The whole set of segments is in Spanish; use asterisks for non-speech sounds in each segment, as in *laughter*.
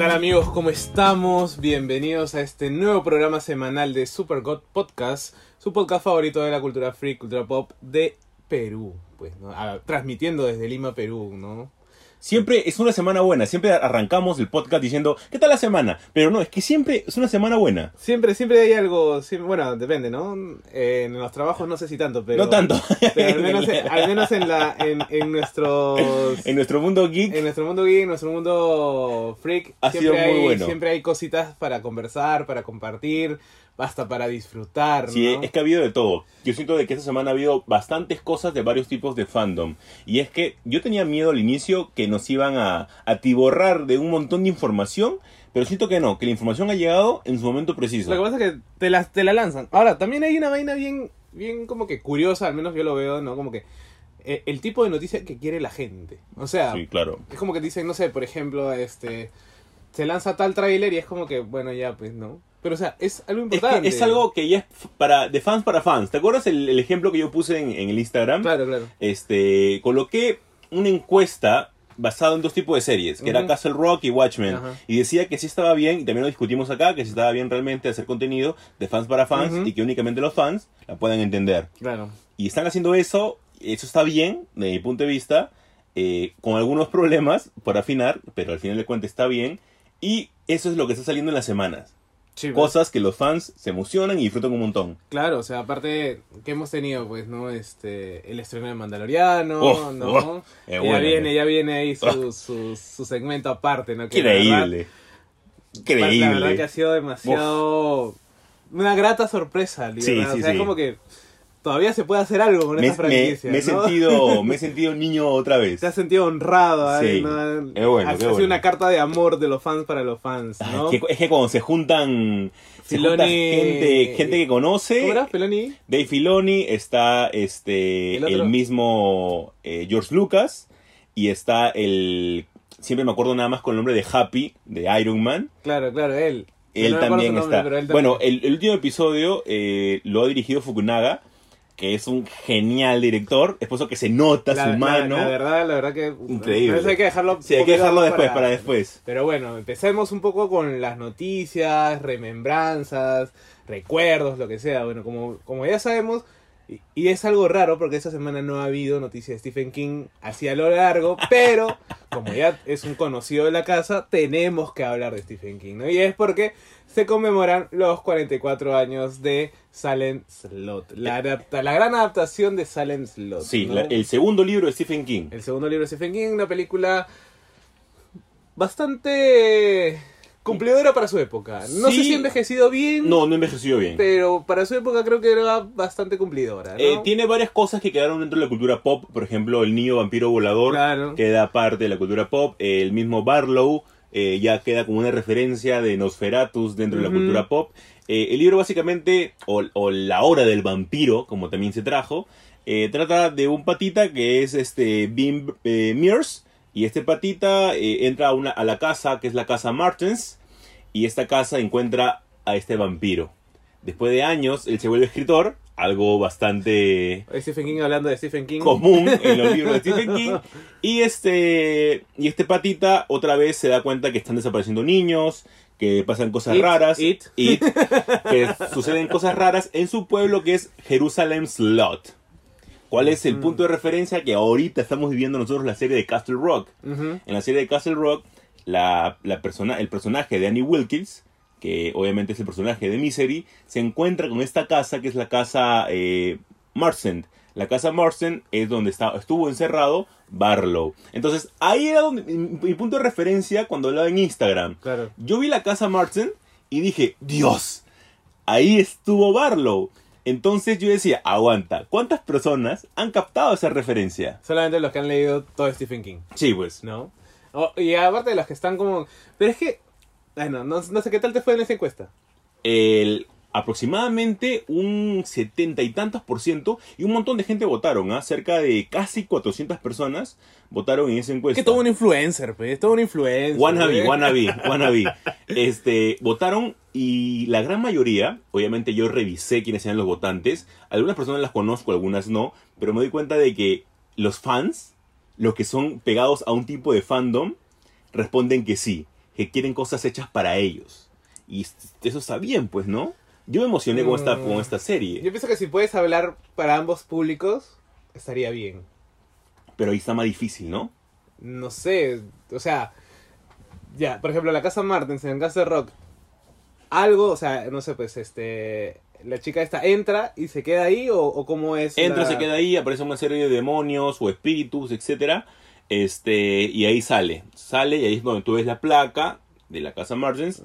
¿Qué tal amigos? ¿Cómo estamos? Bienvenidos a este nuevo programa semanal de Super God Podcast, su podcast favorito de la cultura free, cultura pop de Perú, pues, ¿no? Ah, transmitiendo desde Lima, Perú, ¿no? Siempre es una semana buena, siempre arrancamos el podcast diciendo, ¿qué tal la semana? Pero no, es que siempre es una semana buena. Siempre, siempre hay algo, siempre- bueno, depende, ¿no? Eh, en los trabajos no sé si tanto, pero... no tanto. Pero al *laughs* menos, al menos en, la, en, en nuestros... en nuestro mundo geek, En nuestro mundo geek, en nuestro mundo freak, Ha siempre, sido muy hay, bueno. siempre hay cositas para conversar, para compartir, hasta para disfrutar, sí, ¿no? es que ha habido de todo. Yo siento de que esta semana ha habido bastantes cosas de varios tipos de fandom. Y es que yo tenía miedo al inicio que nos iban a atiborrar de un montón de información, pero siento que no, que la información ha llegado en su momento preciso. Lo que pasa es que te la, te la lanzan. Ahora, también hay una vaina bien, bien como que curiosa, al menos yo lo veo, ¿no? Como que eh, el tipo de noticia que quiere la gente. O sea, Sí, claro. es como que dicen, no sé, por ejemplo, este... Se lanza tal tráiler y es como que, bueno, ya, pues, ¿no? Pero, o sea, es algo Es, importante. que es algo que ya es para, de fans para fans. ¿Te acuerdas el, el ejemplo que yo puse en, en el Instagram? Claro, claro. este, coloqué una encuesta basada en dos tipos de series, que era Ujú. Castle Rock y Watchmen, Ajá. y decía que sí estaba bien, y también lo discutimos acá, que sí estaba bien realmente hacer contenido de fans para fans Ujú. y que únicamente los fans la puedan entender. Claro. Y están haciendo eso, eso está bien, desde mi punto de vista, eh, con algunos problemas por afinar, pero al final de cuentas está bien, y eso es lo que está saliendo en las semanas. Sí, pues. Cosas que los fans se emocionan y disfrutan un montón. Claro, o sea, aparte que hemos tenido, pues, ¿no? Este, el estreno de Mandaloriano, Oh, ¿no? oh, ya bueno, viene, eh. ya viene ahí su, Oh. *laughs* su, su segmento aparte, ¿no? Que la verdad- Increíble. La verdad que Increíble. ha sido demasiado... Una grata sorpresa, Sí, ¿verdad? sí, o sea, sí. es como que todavía se puede hacer algo con Me, esta me- franquicia, me he ¿no? sentido, *laughs* me he sentido niño otra vez. Te has sentido honrado, ahí, Sí, ¿no? es bueno, Ha, sido bueno. una carta de amor de los fans para los fans, Ay, ¿no? que- es que cuando se juntan, se Filoni- gente, gente que conoce, ¿Cómo era, Peloni? Dave Filoni, está este ¿El mismo eh, George Lucas y está el siempre me acuerdo nada más con el nombre de Happy de Iron Man. Claro, claro, él. Él No también nombre, está. bueno, el último episodio eh, lo ha dirigido Fukunaga, que es un genial director. Es por eso que se nota La- su mano. La, verdad, la verdad que. Increíble. Hay que dejarlo. sí, hay que dejarlo después, para después. Pero bueno, empecemos un poco con las noticias, remembranzas, recuerdos, lo que sea. Bueno, como, como ya sabemos, y, y es algo raro porque esta semana no ha habido noticias de Stephen King así a lo largo, pero como ya es un conocido de la casa, tenemos que hablar de Stephen King, ¿no? Y es porque se conmemoran los 44 años de Silent Slot, la, adapta- la gran adaptación de Silent Slot. Sí, ¿no? la- el segundo libro de Stephen King. El segundo libro de Stephen King, una película bastante cumplidora para su época. No sé si ha envejecido bien, No, no envejeció bien. pero para su época creo que era bastante cumplidora. ¿no? Eh, tiene varias cosas que quedaron dentro de la cultura pop, por ejemplo, el niño vampiro volador Claro. queda parte de la cultura pop, el mismo Barlow eh, ya queda como una referencia de Nosferatus dentro de la cultura pop. Eh, el libro básicamente, o, o La hora del vampiro, como también se trajo, eh, trata de un patita que es este Bim Mears, y este patita eh, entra a, una, a la casa, que es la casa Martens, y esta casa encuentra a este vampiro. Después de años, él se vuelve escritor, algo bastante Stephen King hablando de Stephen King. común en los libros de Stephen *laughs* King. Y este, y este patita otra vez se da cuenta que están desapareciendo niños, que pasan cosas It, raras, it. It, *laughs* que suceden cosas raras en su pueblo que es Jerusalem Slot. ¿Cuál es el punto de referencia que ahorita estamos viviendo nosotros la serie de Castle Rock? En la serie de Castle Rock, la, la persona, el personaje de Annie Wilkins, que obviamente es el personaje de Misery, se encuentra con esta casa que es la casa eh, Marsden. La casa Marsden es donde está, estuvo encerrado Barlow. Entonces, ahí era donde, mi, mi punto de referencia cuando hablaba en Instagram. Claro. Yo vi la casa Marsden y dije, Dios, ahí estuvo Barlow. Entonces yo decía, aguanta, ¿cuántas personas han captado esa referencia? Solamente los que han leído todo Stephen King, Sí, pues. ¿no? Y aparte de los que están como... Pero es que... Bueno, no, no sé qué tal te fue en esa encuesta. el, aproximadamente un setenta y tantos por ciento y un montón de gente votaron, ¿ah? cerca de casi 400 personas votaron en esa Es encuesta. que todo un influencer, pues. Todo un influencer. Wannabe, ¿eh? wannabe, *laughs* wannabe. Este, votaron y la gran mayoría, obviamente yo revisé quiénes eran los votantes, algunas personas las conozco, algunas no, pero me doy cuenta de que los fans, los que son pegados a un tipo de fandom, responden que sí. que quieren cosas hechas para ellos. Y eso está bien, pues, ¿no? Yo me emocioné con, esta, con esta serie. Yo pienso que si puedes hablar para ambos públicos, estaría bien. Pero ahí está más difícil, ¿no? No sé, o sea, ya, por ejemplo, la casa Martens en Castle Rock, algo, o sea, no sé, pues, este, la chica esta entra y se queda ahí o, o cómo es. Entra, la- se queda ahí, aparece una serie de demonios o espíritus, etcétera. Este, y ahí sale. Sale y ahí es donde tú ves la placa de la casa Martens.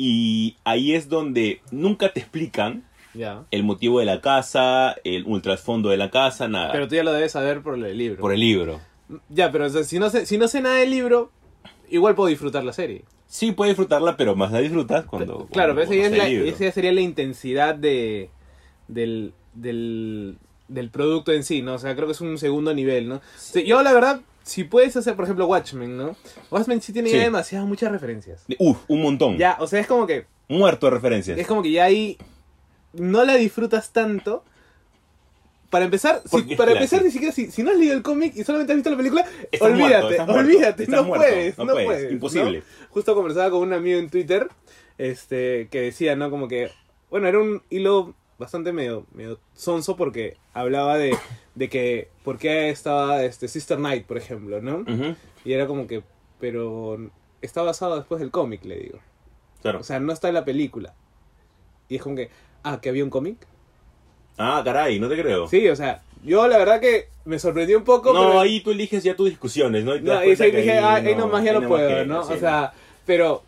Y ahí es donde nunca te explican Ya. el motivo de la casa, el ultrasfondo de la casa, nada. Pero tú ya lo debes saber por el libro. por el libro. Ya, pero o sea, si, no sé, si no sé nada del libro, igual puedo disfrutar la serie. Sí, puedes disfrutarla, pero más la disfrutas cuando. claro, cuando pero esa ya, es la- el esa ya sería la intensidad de, del, del, del producto en sí, ¿no? O sea, creo que es un segundo nivel, ¿no? Sí, yo, la verdad, si puedes hacer, por ejemplo, Watchmen, ¿no? Watchmen sí tiene Sí. ya demasiadas, muchas referencias. Uf, un montón. Ya, o sea, es como que, Muerto de referencias. es como que ya ahí no la disfrutas tanto. Para empezar, si- para empezar ni siquiera si, si no has leído el cómic y solamente has visto la película, Estás olvídate, muerto, estás muerto, olvídate, no, muerto, puedes, no no puedes, puedes, imposible. ¿no? Justo conversaba con un amigo en Twitter, este, que decía, ¿no? Como que, bueno, era un hilo bastante medio, medio sonso porque hablaba de, de que, ¿por qué estaba este Sister Knight, por ejemplo, ¿no? Y era como que, pero está basado después del cómic, le digo. Claro. O sea, no está en la película. Y es como que, ah, que había un cómic. ah, caray, no te creo. Sí, o sea, yo la verdad que me sorprendió un poco. no, pero- ahí tú eliges ya tus discusiones, ¿no? Y No, y sí, dije, ahí ah, ahí nomás ya ahí no puedo, ¿no? sí, o sea, pero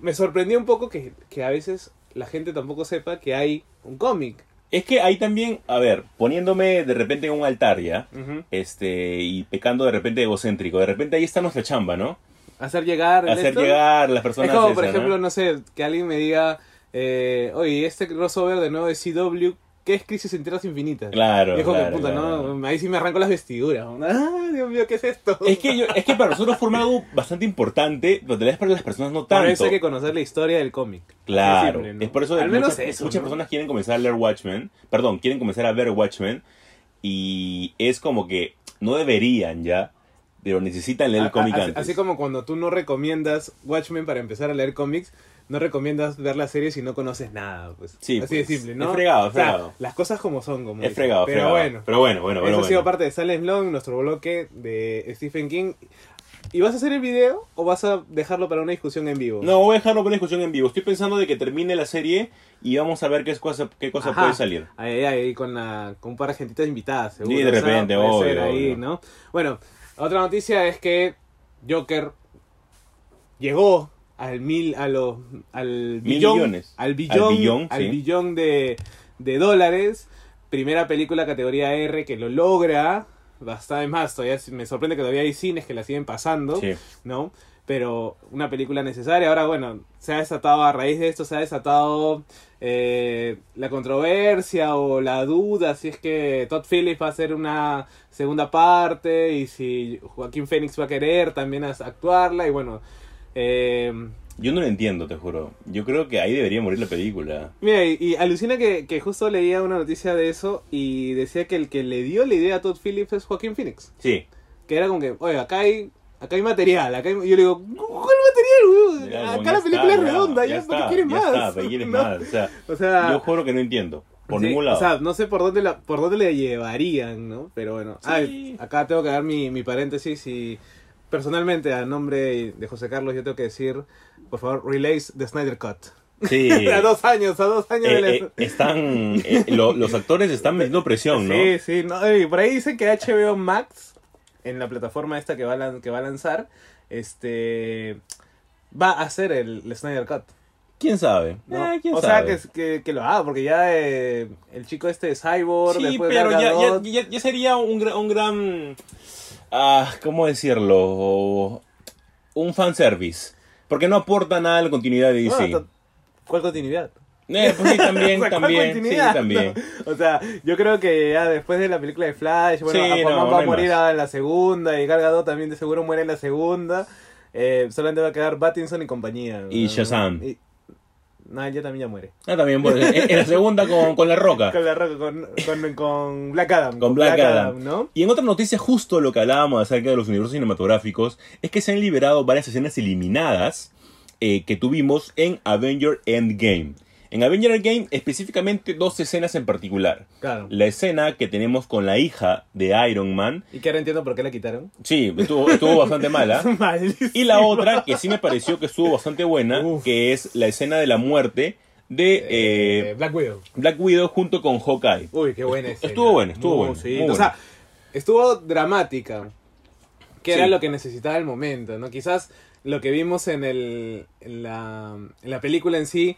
me sorprendió un poco que, que a veces la gente tampoco sepa que hay un cómic. Es que ahí también, a ver, poniéndome de repente en un altar ya, este, y pecando de repente egocéntrico, de repente ahí está nuestra chamba, ¿no? Hacer llegar. Hacer esto. llegar las personas. Es como, por ejemplo, ¿no? no sé, que alguien me diga, eh, oye, este crossover de nuevo de CW, ¿qué es Crisis en Tierras Infinitas? Claro, es como que, claro, puta, claro. ¿no? Ahí sí me arranco las vestiduras. Ah, Dios mío, ¿qué es esto? Es que, yo, es que para nosotros forma algo bastante importante, pero tal vez para las personas no Por tanto. eso hay que conocer la historia del cómic. Claro, es por eso que Al menos muchas, eso. muchas ¿no? personas quieren comenzar a leer Watchmen, perdón, quieren comenzar a ver Watchmen y es como que no deberían ya, pero necesitan leer el cómic antes. así como cuando tú no recomiendas Watchmen para empezar a leer cómics, no recomiendas ver la serie si no conoces nada, pues. Sí, así de pues, simple, ¿no? es fregado, es O sea, fregado. las cosas como son, como es fregado, Pero fregado. bueno, pero bueno, bueno, eso bueno. ha sido parte de Silent Long, nuestro bloque de Stephen King. ¿Y vas a hacer el video o vas a dejarlo para una discusión en vivo? No, voy a dejarlo para la discusión en vivo. Estoy pensando de que termine la serie y vamos a ver qué cosa, qué cosa Ajá. puede salir. Ahí, ahí, con, la, con un par de gentitas invitadas, seguro. Sí, de o sea, repente, obvio, ahí. ¿no? Bueno, otra noticia es que Joker llegó al mil, a los, al billón, millones. al billón, Al billón, al sí. billón de, de dólares. Primera película categoría R que lo logra. Bastante más, todavía me sorprende que todavía hay cines que la siguen pasando. Sí. ¿no? Pero una película necesaria. Ahora, bueno, se ha desatado a raíz de esto, se ha desatado eh, la controversia o la duda si es que Todd Phillips va a hacer una segunda parte y si Joaquín Phoenix va a querer también actuarla. Y bueno, eh, Yo no lo entiendo, te juro. Yo creo que ahí debería morir la película. mira, y, y alucina que, que justo leía una noticia de eso y decía que el que le dio la idea a Todd Phillips es Joaquín Phoenix. Sí. Que era como que, oye, acá hay, acá hay material, acá hay... yo le digo, ¿cuál material? Ya, Acá la ya película está, es redonda, ya, está, ¿para qué quieres ya más? está, ¿para qué quieres ¿No? más? O sea, O sea, yo juro que no entiendo. Por sí, ningún lado. O sea, no sé por dónde la, por dónde le llevarían, ¿no? Pero bueno, Sí. Ah, acá tengo que dar mi, mi paréntesis y personalmente a nombre de José Carlos yo tengo que decir, por favor, relays the Snyder Cut. sí. *laughs* a dos años, a dos años Eh, de la... eh, están eh, lo- los actores están metiendo presión, ¿no? Sí, sí, no, y por ahí dicen que HBO Max, en la plataforma esta que va a, que va a lanzar, este va a hacer el, el Snyder Cut. ¿Quién sabe? ¿no? Eh, ¿quién o sabe? sea, que, que, que lo haga, porque ya eh, el chico este de Cyborg, Sí, pero ya, ya, ya- ya sería un, un gran... Ah, ¿Cómo decirlo? Un fanservice. Porque no aporta nada a la continuidad de DC. Bueno, ¿Cuál continuidad? Eh, pues sí, también, *laughs* O sea, ¿cuál también. Sí, también. No, *laughs* O sea, yo creo que ya después de la película de Flash, bueno, Sí, Aquaman no, no va a morir más. en la segunda y Gal Gadot también de seguro muere en la segunda. Eh, solamente va a quedar Battinson y compañía. Y ¿no? Shazam. Y- No, ella también ya muere. Ah, también, bueno, en la segunda con, con La Roca. Con, la roca, con, con, con Black Adam. Con Black Adam. ¿no? Y en otra noticia, justo lo que hablábamos acerca de los universos cinematográficos, es que se han liberado varias escenas eliminadas eh, que tuvimos en Avenger Endgame. En Avenger Endgame, específicamente dos escenas en particular. Claro. La escena que tenemos con la hija de Iron Man. Y que ahora entiendo por qué la quitaron. Sí, estuvo, estuvo bastante mala. *laughs* Malísimo. Y la otra, que sí me pareció que estuvo bastante buena, Uf. que es la escena de la muerte de Eh, eh, Black Widow. Black Widow junto con Hawkeye. Uy, qué buena escena. Estuvo buena, estuvo buena, sí. O sea, estuvo dramática. Que era lo que necesitaba el momento, ¿no? Quizás lo que vimos en, el, en, la, en la película en sí...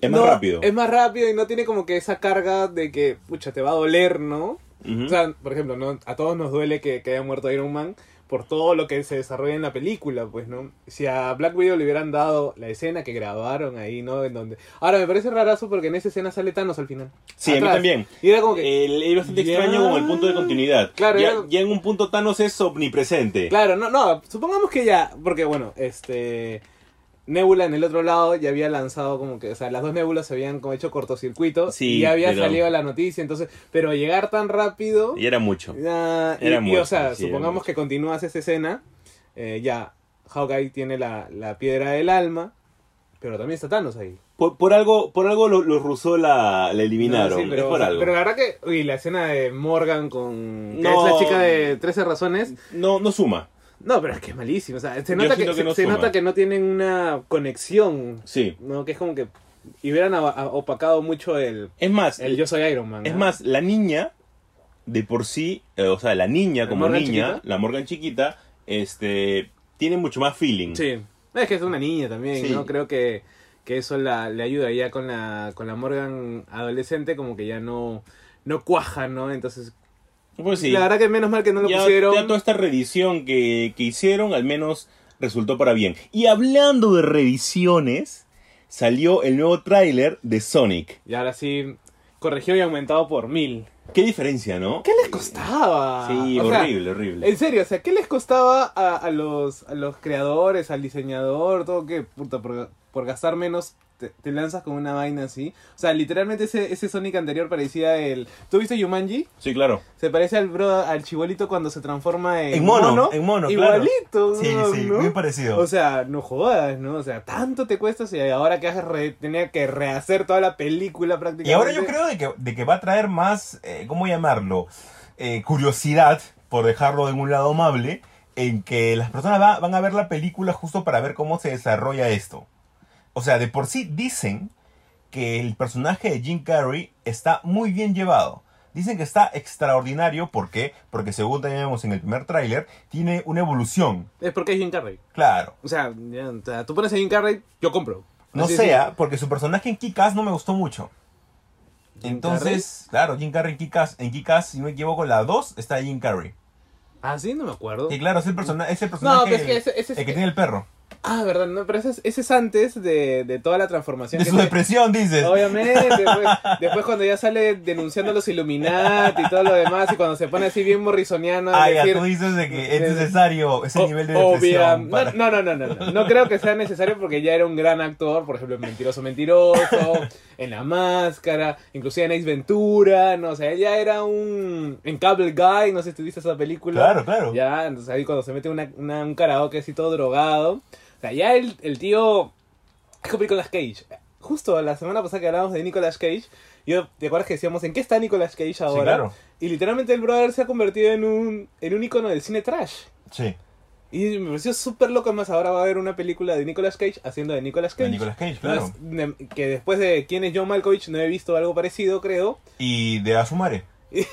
Es más no- rápido. Es más rápido y no tiene como que esa carga de que, pucha, te va a doler, ¿no? O sea, por ejemplo, ¿no? a todos nos duele que, que haya muerto Iron Man por todo lo que se desarrolla en la película, pues, ¿no? Si a Black Widow le hubieran dado la escena que grabaron ahí, ¿no? En donde... Ahora, me parece rarazo porque en esa escena sale Thanos al final. Sí, a mí también. Y era como que... El- es bastante Ya. extraño como el punto de continuidad. Claro, ya, ya- ya en un punto Thanos es omnipresente. Claro, no, no, supongamos que ya, porque bueno, este... Nebula en el otro lado ya había lanzado como que, o sea, las dos nébulas se habían como hecho cortocircuito Sí, y ya había pero- salido la noticia, entonces, pero llegar tan rápido... Y era mucho. Y, Era y, mucho, o sea, sí, supongamos que continúas esa escena, eh, ya, Hawkeye tiene la, la piedra del alma, pero también está Thanos ahí. Por, por algo, por algo los, rusos la, la eliminaron. No, sí, pero, es por algo. pero la verdad que, uy, la escena de Morgan con... que No. es la chica de 13 razones. No, no suma. No, pero es que es malísimo. O sea, se nota, que, no se nota que no tienen una conexión, Sí. ¿no? Que es como que... Y hubieran opacado mucho el, Es más, el Yo Soy Iron Man. es ¿no? más, la niña, de por sí, eh, o sea, la niña ¿La como Morgan niña, chiquita? la Morgan chiquita, este, tiene mucho más feeling. Sí. Es que es una niña también, Sí. ¿no? Creo que, que eso la, le ayuda ya con la, con la Morgan adolescente, como que ya no, no cuaja, ¿no? Entonces, Pues sí. la verdad que menos mal que no lo ya, pusieron. ya toda esta revisión que, que hicieron al menos resultó para bien. Y hablando de revisiones, salió el nuevo tráiler de Sonic. Y ahora sí, corregido y aumentado por mil. Qué diferencia, ¿no? ¿Qué les costaba? Sí, O sea, horrible, horrible. En serio, o sea, ¿qué les costaba a, a los, a los creadores, al diseñador, todo que, puta, por, por gastar menos te, te lanzas con una vaina así? O sea, literalmente ese, ese Sonic anterior parecía el... ¿Tú viste Yumanji? Sí, claro. Se parece al bro, al chibolito cuando se transforma en, En mono, en mono, claro. Igualito, Sí, ¿no? sí, ¿no? muy parecido. O sea, no jodas, ¿no? O sea, tanto te cuesta si ahora que has re- tenía que rehacer toda la película prácticamente. Y ahora yo creo de que, de que va a traer más, eh, ¿cómo llamarlo? Eh, curiosidad, por dejarlo en un lado amable, en que las personas va- van a ver la película justo para ver cómo se desarrolla esto. O sea, de por sí dicen que el personaje de Jim Carrey está muy bien llevado. Dicen que está extraordinario, ¿por qué? Porque según teníamos en el primer tráiler, tiene una evolución. Es porque es Jim Carrey. Claro. O sea, tú pones a Jim Carrey, yo compro. No Así sea, porque su personaje en Kick-Ass no me gustó mucho. ¿Jim Entonces, claro, Jim Carrey en Kick-Ass, en Kick-Ass, si no me equivoco, la 2 está Jim Carrey. Ah, sí, no me acuerdo. Y claro, es el, persona es el personaje No, pero es que ese- ese es- el que tiene el perro. Ah, verdad, no, pero ese es, ese es antes de, de toda la transformación. De que su depresión, dices. Obviamente, *laughs* después, después cuando ya sale denunciando a los Illuminati y todo lo demás, y cuando se pone así bien morrisoniano Ah, ya, decir, tú dices de que es necesario ese O- nivel de depresión. no, para- no, no, no, no, no. No creo que sea necesario porque ya era un gran actor, por ejemplo, en Mentiroso Mentiroso, en La Máscara, inclusive en Ace Ventura, no, o sea, ya era un... En Cable Guy, no sé si tú viste esa película. Claro, claro. Ya, entonces ahí cuando se mete una, una- un karaoke así todo drogado, sea, ya el, el tío... Es como Nicolas Cage. Justo la semana pasada que hablábamos de Nicolas Cage, yo, ¿te acuerdas que decíamos en qué está Nicolas Cage ahora? claro. Y literalmente el brother se ha convertido en un, en un icono del cine trash. Sí, Y me pareció súper loco, más ahora va a haber una película de Nicolas Cage haciendo de Nicolas de Cage. Nicolas Cage, claro. Entonces, de- que después de quién es John Malkovich no he visto algo parecido, creo. Y de Asumare. *laughs*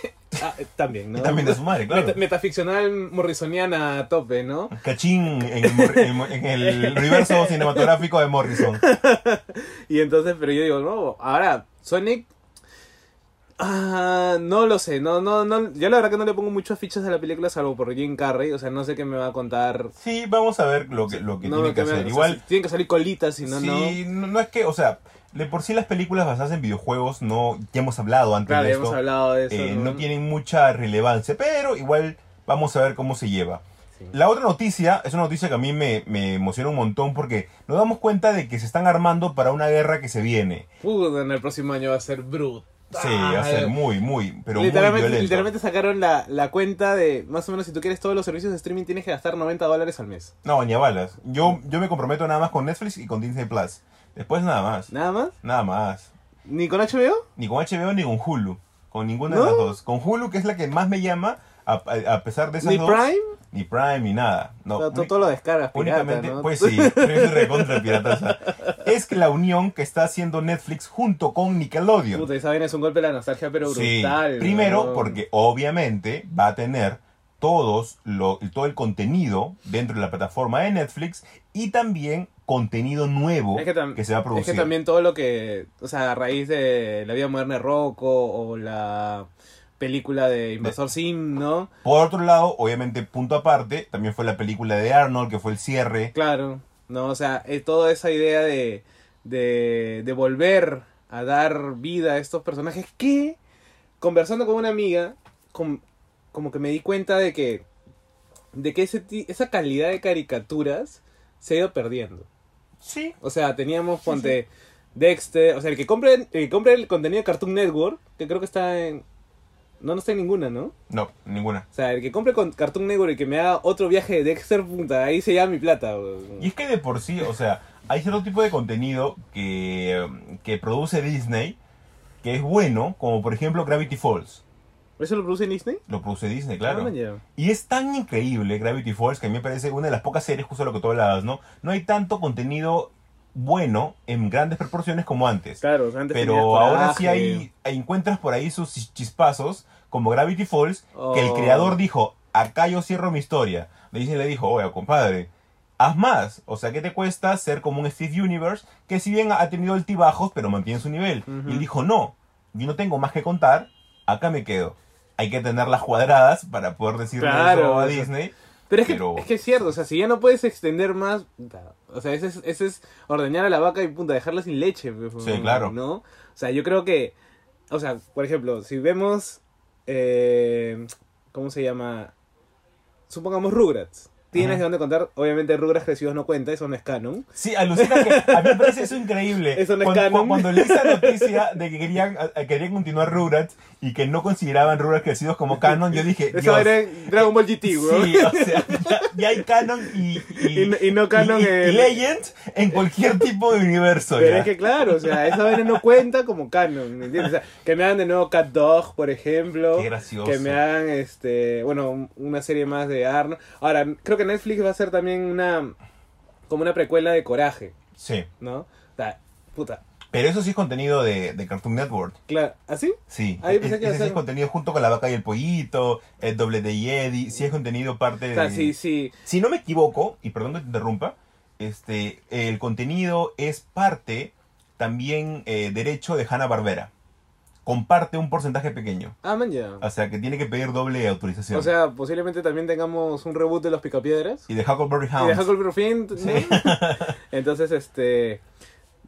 Ah, también, ¿no? También de Asumare, claro. Meta- metaficcional morrisoniana a tope, ¿no? Cachín en el, en universo *laughs* cinematográfico de Morrison. *laughs* Y entonces, pero yo digo, no, ahora, Sonic... Ah, no lo sé, no, no, no, yo la verdad que no le pongo muchas fichas a la película salvo por Jim Carrey, o sea, no sé qué me va a contar. Sí, vamos a ver lo que, lo que No, tiene que me- hacer. o sea, Igual, si tienen que salir colitas, si no, no. sí, no, no es que, o sea, de por sí las películas basadas en videojuegos, no, ya hemos hablado antes Claro, de ya esto. hemos hablado de eso. eh, no tienen mucha relevancia, pero igual vamos a ver cómo se lleva. Sí. La otra noticia es una noticia que a mí me, me emociona un montón porque nos damos cuenta de que se están armando para una guerra que se viene. Puta, en el próximo año va a ser brutal. Sí, va a ser muy, muy, pero muy literalmente, violento. literalmente sacaron la, la cuenta de más o menos si tú quieres todos los servicios de streaming tienes que gastar 90 dólares al mes. No, ni a balas. Yo, yo me comprometo nada más con Netflix y con Disney Plus. Después nada más. ¿Nada más? Nada más. ¿Ni con HBO? Ni con HBO ni con Hulu. Con ninguna ¿No? de las dos. Con Hulu, que es la que más me llama, a, a- a pesar de esas ¿Ni dos. Prime? Ni Prime, ni nada. No, O sea, tú todo lo descargas pirata, únicamente, ¿no? pues sí, *laughs* recontra pirataza. Es que la unión que está haciendo Netflix junto con Nickelodeon. Puta, esa vaina es un golpe de la nostalgia, pero Sí, brutal. primero porque obviamente va a tener todos lo, todo el contenido dentro de la plataforma de Netflix y también contenido nuevo Es que, tam- se va a es producir. que también todo lo que, o sea, a raíz de La vida moderna de Rocco o la película de Invasor Sim, ¿no? Por otro lado, obviamente, punto aparte, también fue la película de Arnold, que fue el cierre. Claro, ¿no? O sea, eh, toda esa idea de, de, de volver a dar vida a estos personajes que, conversando con una amiga, com- como que me di cuenta de que, de que ese, ti- esa calidad de caricaturas se ha ido perdiendo. Sí. O sea, teníamos, ponte, Dexter, o sea, el que compre, el que compre el contenido de Cartoon Network, que creo que está en... No, no está en ninguna, ¿no? No, ninguna. O sea, el que compre con Cartoon Network y que me haga otro viaje de Dexter, puta, ahí se llama mi plata. Y es que de por sí, o sea, hay cierto tipo de contenido que, que produce Disney que es bueno, como por ejemplo Gravity Falls. ¿Eso lo produce Disney? Lo produce Disney, claro. Ah, ya. Y es tan increíble Gravity Falls que a mí me parece una de las pocas series, justo lo que tú hablabas, ¿no? No hay tanto contenido bueno en grandes proporciones como antes. Claro, antes Pero ahora sí hay, encuentras por ahí sus chis- chispazos, como Gravity Falls, que el Oh. creador dijo, acá yo cierro mi historia. Disney le dijo, oye, compadre, haz más. O sea, ¿qué te cuesta ser como un Steve Universe, que si bien ha tenido altibajos, pero mantiene su nivel? Y él dijo, no, yo no tengo más que contar, acá me quedo. Hay que tener las cuadradas para poder decirle Claro, eso a Disney. Pero es que, Pero- es que es cierto, o sea, si ya no puedes extender más, o sea, ese es, ese es ordeñar a la vaca y punta, dejarla sin leche. pues, Sí, claro. ¿No? O sea, yo creo que, o sea, por ejemplo, si vemos, eh, ¿cómo se llama? Supongamos Rugrats. Tienes de dónde contar, obviamente Rugrats crecidos no cuenta, eso no es canon. Sí, alucina que a mí me parece eso *laughs* increíble. Eso no es cuando, canon. cu- cuando leí esa noticia de que querían, querían continuar Rugrats y que no consideraban Rugrats crecidos como canon, yo dije, *laughs* Eso era Dragon Ball GT, weón. Sí, o sea, ya, ya hay canon y, y, Y no- y no canon y- en- Legend en cualquier tipo de universo. Pero ya. es que claro, o sea, esa vaina no cuenta como canon, ¿me entiendes? O sea, que me hagan de nuevo Cat Dog, por ejemplo. Qué gracioso. Que me hagan, este, bueno, un- una serie más de Arnold. Ahora, creo que Netflix va a hacer también una, como una precuela de Coraje, Sí, ¿no? O sea, puta, pero eso sí es contenido de, de Cartoon Network. claro, ¿así? Sí, Ah, yo pensé Es- que ese sí es contenido junto con La Vaca y el Pollito, el Doble de Yedi, sí es contenido parte de... sí, sí. Si no me equivoco, y perdón que te interrumpa, este, el contenido es parte también eh, derecho de Hanna Barbera. Comparte un porcentaje pequeño. Ah, man, ya. O sea, que tiene que pedir doble autorización. O sea, posiblemente también tengamos un reboot de Los Picapiedras. y de Huckleberry Y de Hound. Huckleberry Finn, ¿no? Sí. *laughs* Entonces, este...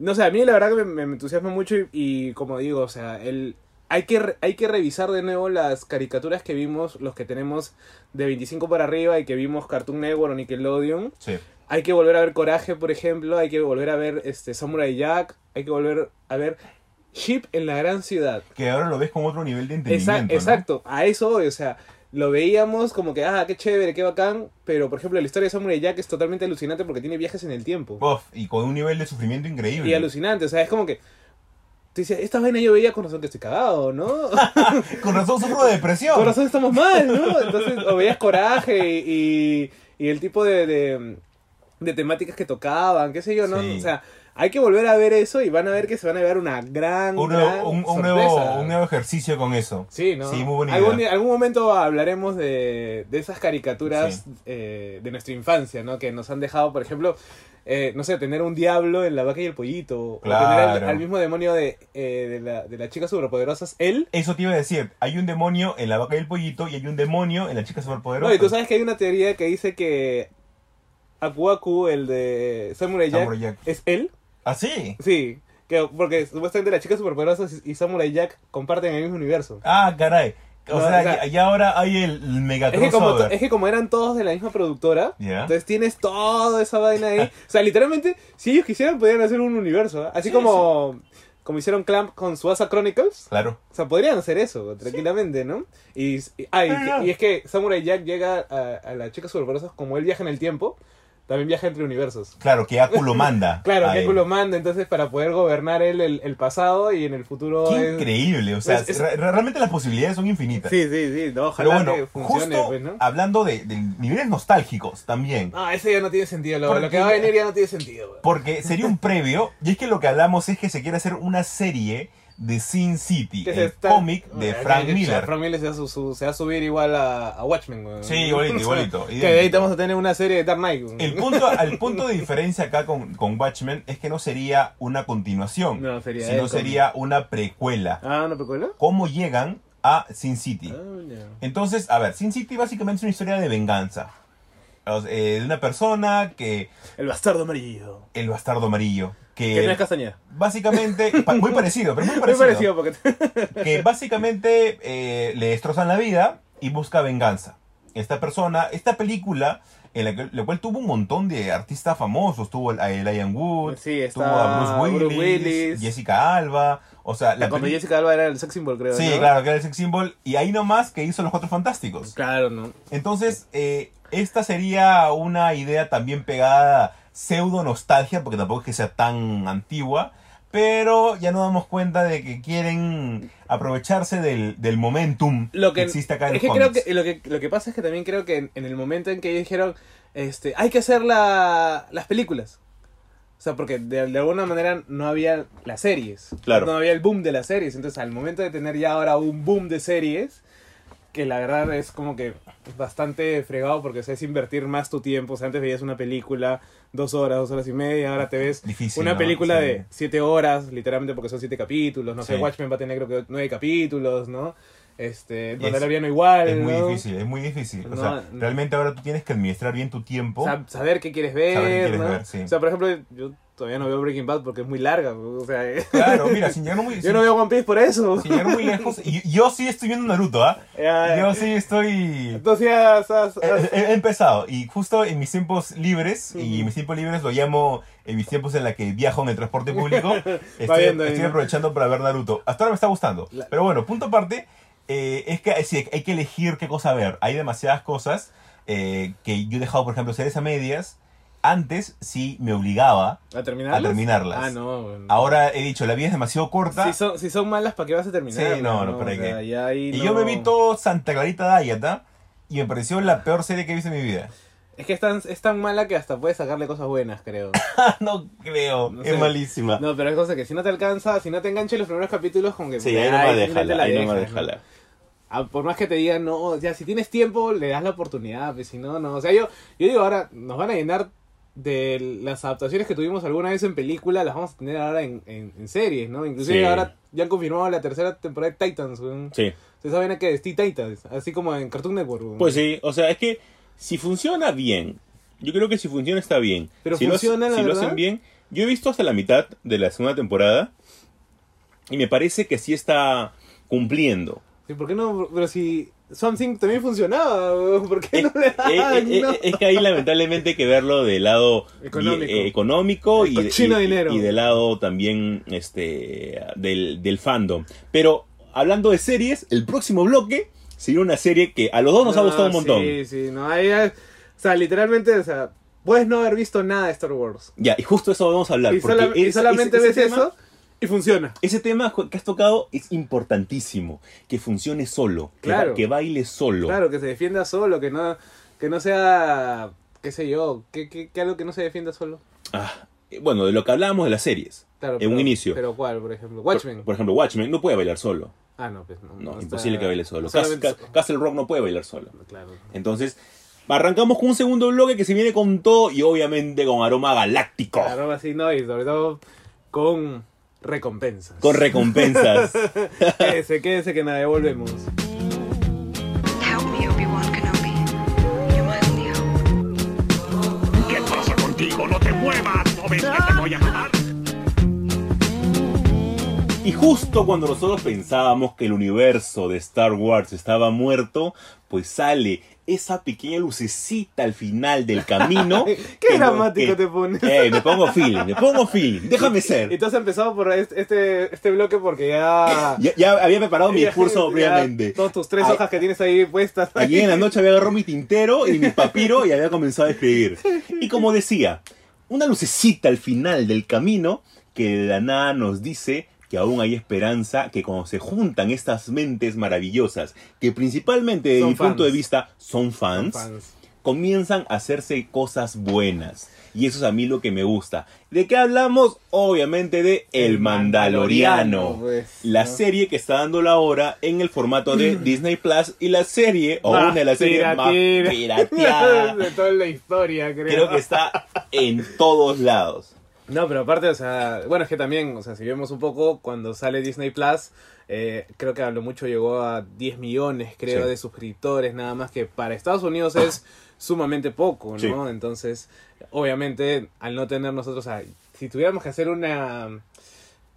No sé, a mí la verdad que me, me entusiasma mucho y, y como digo, o sea, el, hay, que, re- hay que revisar de nuevo las caricaturas que vimos, los que tenemos de 25 para arriba y que vimos Cartoon Network o Nickelodeon. Sí. Hay que volver a ver Coraje, por ejemplo, hay que volver a ver este Samurai Jack, hay que volver a ver Ship en la gran ciudad. Que ahora lo ves con otro nivel de entendimiento. ¿no? exacto, a eso o sea, lo veíamos como que, ah, qué chévere, qué bacán, pero por ejemplo la historia de Samurai Jack es totalmente alucinante porque tiene viajes en el tiempo. Uf, y con un nivel de sufrimiento increíble. Y alucinante, o sea, es como que, tú dices, esta vaina yo veía con razón que estoy cagado, ¿no? *laughs* Con razón sufro de depresión. con razón estamos mal, ¿no? Entonces, o veías coraje y, y, y el tipo de, de, de temáticas que tocaban, qué sé yo, ¿no? Sí. O sea, hay que volver a ver eso y van a ver que se van a ver una gran, un, gran nuevo, un, nuevo, un nuevo ejercicio con eso. Sí, ¿no? Sí, muy buena algún, algún momento hablaremos de, de esas caricaturas Sí. eh, de nuestra infancia, ¿no? Que nos han dejado, por ejemplo, eh, no sé, tener un diablo en la vaca y el pollito. Claro. O tener al, al mismo demonio de, eh, de, la, de las chicas superpoderosas, él. Eso te iba a decir. Hay un demonio en la vaca y el pollito y hay un demonio en la chica superpoderosa. No, y tú sabes que hay una teoría que dice que Aku Aku, el de Samurai Jack, Samurai Jack. es él. ¿Ah, sí? Sí, que, porque supuestamente las chicas superpoderosas y Samurai Jack comparten el mismo universo. Ah, caray. O No, sea, o sea, y, y ahora hay el mega Es que, como, es que como eran todos de la misma productora, Ya. entonces tienes toda esa vaina ahí. *laughs* O sea, literalmente, si ellos quisieran, podrían hacer un universo. ¿eh? Así Sí, como como hicieron Clamp con Suasa Chronicles. Claro. O sea, podrían hacer eso tranquilamente, ¿no? Y, y- ah, y, Ah, y es que Samurai Jack llega a, a la chica superpoderosa como él viaja en el tiempo, también viaja entre universos. Claro, que Aku lo manda. *laughs* Claro, que lo manda entonces para poder gobernar él el, el pasado y en el futuro Qué es- increíble, o sea, es- es- re- realmente las posibilidades son infinitas. Sí, sí, sí, no, Pero ojalá bueno, que funcione, justo pues, ¿no? hablando de, de niveles nostálgicos también, Ah, ese ya no tiene sentido, lo, Porque- lo que va a venir ya no tiene sentido. güey. porque sería un previo, y es que lo que hablamos es que se quiere hacer una serie de Sin City, el está- cómic de Frank Miller. Frank Miller se va a, su- su- se va a subir igual a, a Watchmen, güey. Sí, igualito, *laughs* igualito, que de ahí vamos a tener una serie de Dark Knight. güey. El punto, *laughs* el punto de diferencia acá con, con Watchmen es que no sería una continuación, No, sería sino sería una precuela. Ah, ¿no precuela? ¿Cómo llegan a Sin City? Ah. Entonces, a ver, Sin City básicamente es una historia de venganza. Eh, de una persona que... El bastardo amarillo. El bastardo amarillo. Que, Que no es Castañeda. básicamente... pa- muy parecido, pero muy *laughs* Muy parecido. parecido porque... Que básicamente eh, le destrozan la vida y busca venganza. Esta persona, esta película, en la, que- la cual tuvo un montón de artistas famosos. Tuvo a Elian Wood, Sí, está tuvo a Bruce Willis, Bruce Willis. Jessica Alba. O sea, la Cuando Jessica Alba era el sex symbol, creo, Sí, ¿no? claro, que era el sex symbol. Y ahí nomás que hizo Los Cuatro Fantásticos. Claro, ¿no? Entonces, eh, esta sería una idea también pegada pseudo nostalgia, porque tampoco es que sea tan antigua, pero ya nos damos cuenta de que quieren aprovecharse del, del momentum Lo que, existe acá en es los que creo cómics. que lo, que lo que pasa es que también creo que en, en el momento en que ellos dijeron, este, hay que hacer la, las películas. O sea, porque de, de alguna manera no había las series. Claro. No había el boom de las series. Entonces, al momento de tener ya ahora un boom de series, que la verdad es como que bastante fregado porque o sea, es invertir más tu tiempo. O sea, antes veías una película dos horas, dos horas y media, ahora te ves Difícil, una ¿no? película Sí. de siete horas, literalmente porque son siete capítulos. No sé. Watchmen va a tener creo que nueve capítulos, ¿no? Este, Es- Mandaloriano igual, Es muy difícil, es muy difícil. O sea, realmente ahora tú tienes que administrar bien tu tiempo. Sab- saber qué quieres ver, Saber qué quieres ¿no? ver, sí. O sea, por ejemplo, yo todavía no veo Breaking Bad porque es muy larga, o sea, Claro, mira, sin llegar muy, *laughs* yo no veo One Piece por eso. sin llegar muy lejos. Y yo sí estoy viendo Naruto, ¿ah? Ya, Yo sí estoy... Entonces ya has- He, he- empezado y justo en mis tiempos libres, y Ujú. mis tiempos libres lo llamo en mis tiempos en la que viajo en el transporte público, *laughs* estoy, viendo estoy ¿no? aprovechando para ver Naruto. Hasta ahora me está gustando. La- Pero bueno, punto aparte, eh, es que sí, hay que elegir qué cosa ver. Hay demasiadas cosas eh, que yo he dejado, por ejemplo, series a medias. Antes sí me obligaba. ¿A terminarlas? a terminarlas. Ah, no. bueno. Ahora he dicho, la vida es demasiado corta. Si son, si son malas, ¿para qué vas a terminar? Sí, no, no, ¿para O sea, qué? ya ahí y no- yo me vi todo Santa Clarita Diet, y me pareció la peor serie que he visto en mi vida. Es que es tan, es tan mala que hasta puedes sacarle cosas buenas, creo. *laughs* no creo, No es malísima. No, pero es cosa que si no te alcanza, si no te engancha en los primeros capítulos, como que... Sí, ahí nomás ay, déjala, ahí ¿no? déjala. Ah, por más que te digan, no, ya si tienes tiempo, le das la oportunidad, pues si no, no. O sea, yo, yo digo, ahora nos van a llenar de las adaptaciones que tuvimos alguna vez en película, las vamos a tener ahora en, en, en series, ¿no? Inclusive Sí. ahora ya han confirmado la tercera temporada de Titans, weón. Sí. Ustedes saben que es Teen Titans, así como en Cartoon Network, weón. Pues sí, o sea, es que si funciona bien, yo creo que si funciona está bien. Pero si lo funciona, la si lo hacen bien, yo he visto hasta la mitad de la segunda temporada y me parece que sí está cumpliendo. Sí, ¿Por qué no? Pero si Something también funcionaba, ¿por qué Es, no le eh, dan? eh, no? eh, es que ahí lamentablemente hay que verlo del lado Económico. y- eh, económico y, y- y del lado también este del, del fandom. Pero hablando de series, el próximo bloque sería una serie que a los dos nos ha No, gustado un montón. Sí, sí, no, ahí, eh, o sea, literalmente, o sea, puedes no haber visto nada de Star Wars. Ya, y justo eso vamos a hablar. Y, sola- y ese- solamente ese- ves tema- eso y funciona. Ese tema que has tocado es importantísimo, que funcione solo, que, ba- Claro. que baile solo. Claro, que se defienda solo, que no, que no sea, qué sé yo, que, que, que algo que no se defienda solo. Ah, bueno, de lo que hablábamos de las series, Claro, en pero- un inicio. Pero ¿cuál, por ejemplo? Watchmen. Por, ejemplo, Watchmen no puede bailar solo. ah, no, pues no. No, imposible que baile solo. Solamente- Castle Rock no puede bailar solo. Claro. Entonces, arrancamos con un segundo bloque que se viene con todo y obviamente con aroma galáctico. Claro, así no, y sobre todo con recompensas. Con recompensas. *laughs* quédese, quédese que nada, ya volvemos. Help me, Obi-Wan Kenobi. You're my only hope. ¿Qué pasa contigo? ¡No te muevas! ¿No ves que te voy a matar? Y justo cuando nosotros pensábamos que el universo de Star Wars estaba muerto, pues sale esa pequeña lucecita al final del camino. *laughs* Qué no- dramático te pones. Eh, me pongo feeling, me pongo feeling, déjame Y ser. tú has empezado por este, este, este bloque porque ya... Ya, ya había preparado mi discurso ya previamente. Todas tus tres Ay. hojas que tienes ahí puestas. Ayer en la *laughs* noche había agarrado mi tintero y mi papiro y había comenzado a escribir. Y como decía, una lucecita al final del camino que de la nada nos dice que aún hay esperanza, que cuando se juntan estas mentes maravillosas, que principalmente desde Son mi punto de vista son fans, Fans. comienzan a hacerse cosas buenas. Y eso es a mí lo que me gusta. ¿De qué hablamos? Obviamente de El Mandaloriano. Mandaloriano, pues, la ¿no? serie que está dando la hora en el formato de *clears throat* Disney Plus y la serie, o Más una de las series más pirateada pirateadas, *laughs* de toda la historia, creo. creo que está en todos lados. No, pero aparte, o sea, bueno, es que también, o sea, si vemos un poco, cuando sale Disney Plus, eh, creo que a lo mucho llegó a 10 millones, creo, Sí. de suscriptores, nada más que para Estados Unidos es *laughs* sumamente poco, ¿no? Sí. Entonces, obviamente, al no tener nosotros, o sea, si tuviéramos que hacer una,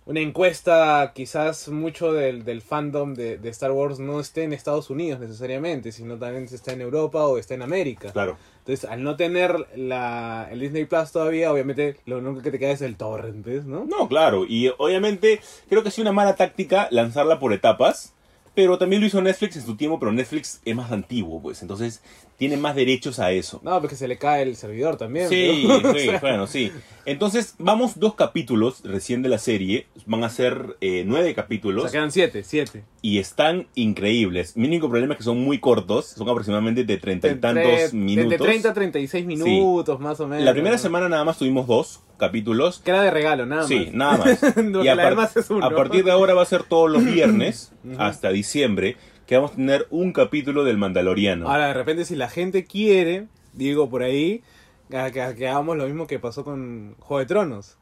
una encuesta, quizás mucho del, del fandom de, de Star Wars no esté en Estados Unidos necesariamente, sino también está en Europa o está en América. Claro. Entonces, al no tener la, el Disney Plus todavía, obviamente lo único que te queda es el torrent. ¿no? No, claro. Y obviamente creo que es una mala táctica lanzarla por etapas. Pero también lo hizo Netflix en su tiempo, pero Netflix es más antiguo, pues. Entonces tiene más derechos a eso. No, porque se le cae el servidor también. Sí, *laughs* sí, bueno, sí. Entonces, vamos dos capítulos recién de la serie. Van a ser eh, nueve O capítulos. sea, quedan siete, siete. y están increíbles. Mi único problema es que son muy cortos. Son aproximadamente de treinta y tantos minutos. De 30 a 36 minutos, más o menos. La primera semana nada más tuvimos dos capítulos. Que era de regalo, nada más. Sí, nada más. Porque a, par- es uno. a partir de ahora va a ser todos los *clears throat* viernes hasta diciembre que vamos a tener un capítulo del Mandaloriano. Ahora, de repente, si la gente quiere, digo por ahí, que, que- que hagamos lo mismo que pasó con Juego de Tronos.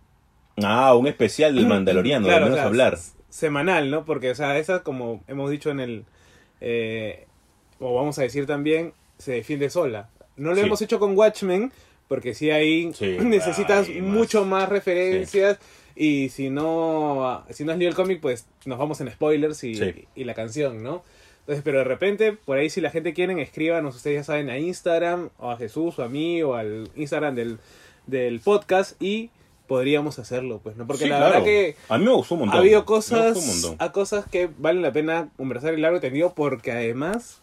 Ah, un especial del Mandaloriano, *clears throat* Claro, al menos o sea, hablar. Semanal, ¿no? Porque, o sea, esa, como hemos dicho en el. eh, o vamos a decir también, se defiende sola. No lo Sí. hemos hecho con Watchmen, porque si ahí Sí, *laughs* necesitas hay más. mucho más referencias. Y si no, si no has leído el cómic, pues nos vamos en spoilers y, y la canción, ¿no? Entonces, pero de repente, por ahí si la gente quiere, escríbanos, ustedes ya saben, a Instagram, o a Jesús, o a mí, o al Instagram del, del podcast, y podríamos hacerlo, pues, ¿no? Porque Sí, la claro. verdad que A mí me gustó un montón. ha habido Me gustó un cosas, montón. a cosas que valen la pena conversar y largo y tendido, porque además,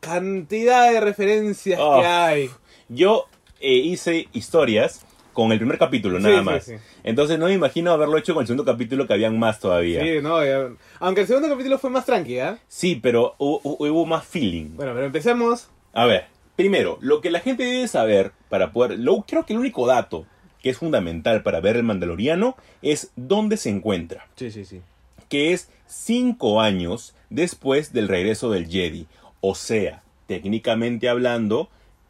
cantidad de referencias Oh. que hay. Yo eh, hice historias con el primer capítulo, Sí, nada sí, más. sí. Entonces no me imagino haberlo hecho con el segundo capítulo que habían más todavía. Sí, Sí, no, ya- aunque el segundo capítulo fue más tranqui, ¿ah? pero hubo, hubo más feeling. Bueno, pero empecemos. A ver, primero, lo que la gente debe saber para poder... Lo, creo que el único dato que es fundamental para ver el Mandaloriano es dónde se encuentra. Sí, sí, sí. que es cinco años después del regreso del Jedi. O sea, técnicamente hablando,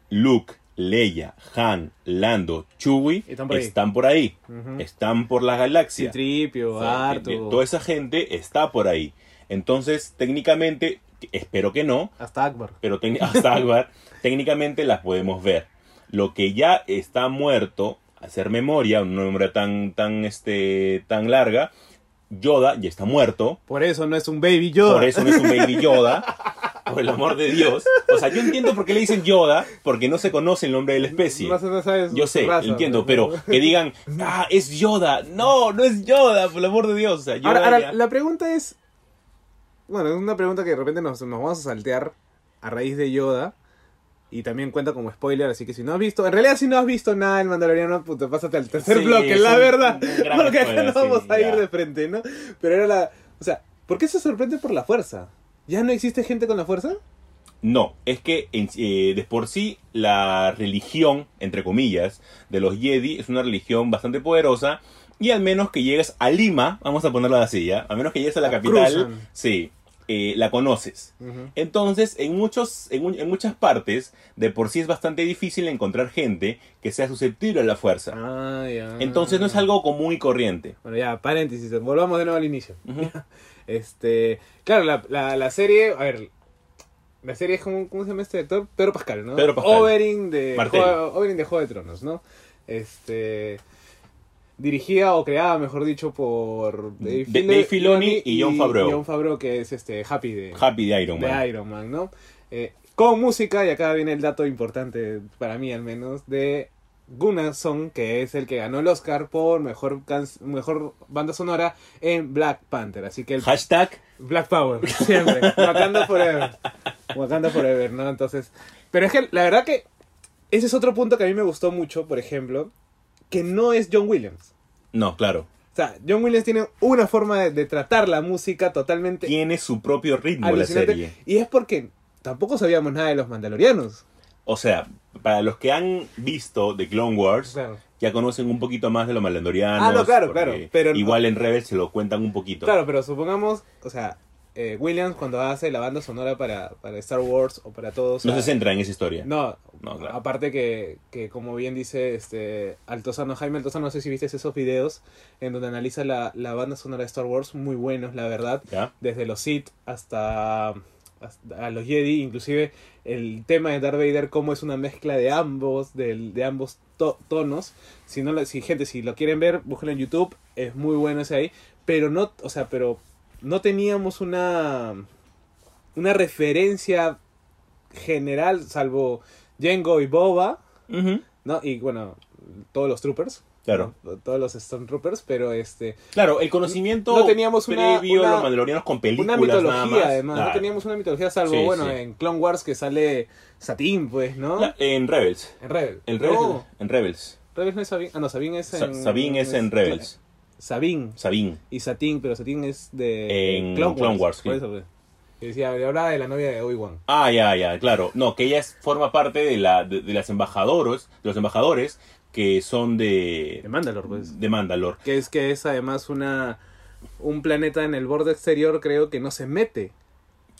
Luke, Leia, Han, Lando, Chewie Están por ahí. están por ahí. Ujú. Están por la galaxia. Citripio, O sea, Artu, de- de- Toda esa gente está por ahí. Entonces, técnicamente, espero que no, hasta Akbar. pero hasta Akbar, *laughs* técnicamente las podemos ver. Lo que ya está muerto, hacer memoria, una memoria tan, tan, este, tan larga, Yoda ya está muerto, Por eso no es un Baby Yoda. por eso no es un Baby Yoda, *laughs* por el amor de Dios. O sea, yo entiendo por qué le dicen Yoda, porque no se conoce el nombre de la especie. No, no sabes Yo sé, raza, entiendo, pero *laughs* que digan, ah, es Yoda. No, no es Yoda, por el amor de Dios. O sea, Yoda Ahora, la pregunta es. Bueno, es una pregunta que de repente nos, nos vamos a saltear a raíz de Yoda. Y también cuenta como spoiler, así que si no has visto, en realidad si no has visto nada del Mandaloriano, puta, pásate al tercer Sí, bloque, la verdad. Porque acá spoiler, no vamos sí, a ir ya. de frente, ¿no? Pero era la. O sea, ¿por qué se sorprende por la fuerza? ¿Ya no existe gente con la fuerza? No, es que eh, de por sí la religión, entre comillas, de los Jedi es una religión bastante poderosa y al menos que llegues a Lima, vamos a ponerlo así, ¿ya? A menos que llegues a la La capital, cruzan. sí, eh, la conoces. Entonces, en, muchos, en, muchas partes, de por sí es bastante difícil encontrar gente que sea susceptible a la fuerza. Ah, ya. Entonces no es algo común y corriente. Bueno, ya, paréntesis, volvamos de nuevo al inicio. *laughs* Este, claro, la, la, la serie, a ver, la serie es como, ¿cómo se llama este actor? Pedro Pascal, ¿no? Pedro Pascal. Oberyn de. Juego, Oberyn de Juego de Tronos, ¿no? Este, dirigida o creada, mejor dicho, por Dave, De- Dave Filoni y Jon Favreau. Jon Favreau, que es este, Happy de, Happy de Iron Man. de Iron Man, ¿no? Eh, Con música, y acá viene el dato importante, para mí al menos, de Gunnar Song, que es el que ganó el Oscar por mejor, can- mejor banda sonora en Black Panther. Así que el Hashtag Black Power, siempre. *laughs* Wakanda Forever. Wakanda Forever, ¿no? Entonces. Pero es que la verdad que ese es otro punto que a mí me gustó mucho, por ejemplo, que no es John Williams. No, claro. O sea, John Williams tiene una forma de, de tratar la música totalmente Tiene su propio ritmo la serie. Y es porque tampoco sabíamos nada de los mandalorianos. O sea, para los que han visto The Clone Wars, Claro. ya conocen un poquito más de los mandalorianos. Ah, no, claro, claro, pero no- igual en Rebels se lo cuentan un poquito. Claro, pero supongamos, o sea, eh, Williams cuando hace la banda sonora para, para Star Wars o para todos. No se centra en esa historia. No, No, claro. aparte que, que como bien dice este Altozano, Jaime Altozano, no sé si viste esos videos en donde analiza la, la banda sonora de Star Wars, muy buenos, la verdad. ¿Ya? Desde los Sith hasta, hasta a los Jedi, inclusive el tema de Darth Vader, cómo es una mezcla de ambos, del- de, ambos to- tonos. Si no, lo- si gente, si lo quieren ver, búsquenlo en YouTube, es muy bueno ese ahí. Pero no, o sea, pero no teníamos una, una referencia general, salvo Jango y Boba, Ujú. ¿no? Y bueno, todos los troopers. Claro. ¿no? Todos los Stormtroopers, pero este... Claro, el conocimiento No teníamos una- previo una- a los mandalorianos con películas Una nada mitología, más. además. Claro. No teníamos una mitología, salvo, Sí, bueno, sí. en Clone Wars que sale Satín, pues, ¿no? La- en Rebels. En Rebel. En Rebels. No, En Rebels. Rebels no es Sabine. Ah, no, Sabine es en... Sabine es en Rebels. Sabine. Sabine. Y Satín, pero Satín es de En Clone Wars, Por sí. eso, pues. Y decía, hablaba de la novia de Obi-Wan. Ah, ya, ya, claro. No, que ella es- forma parte de, la, de, de las embajadoras, de los embajadores que son de, De Mandalore, pues. de Mandalor. Que es que es además una... Un planeta en el borde exterior, creo que no se mete.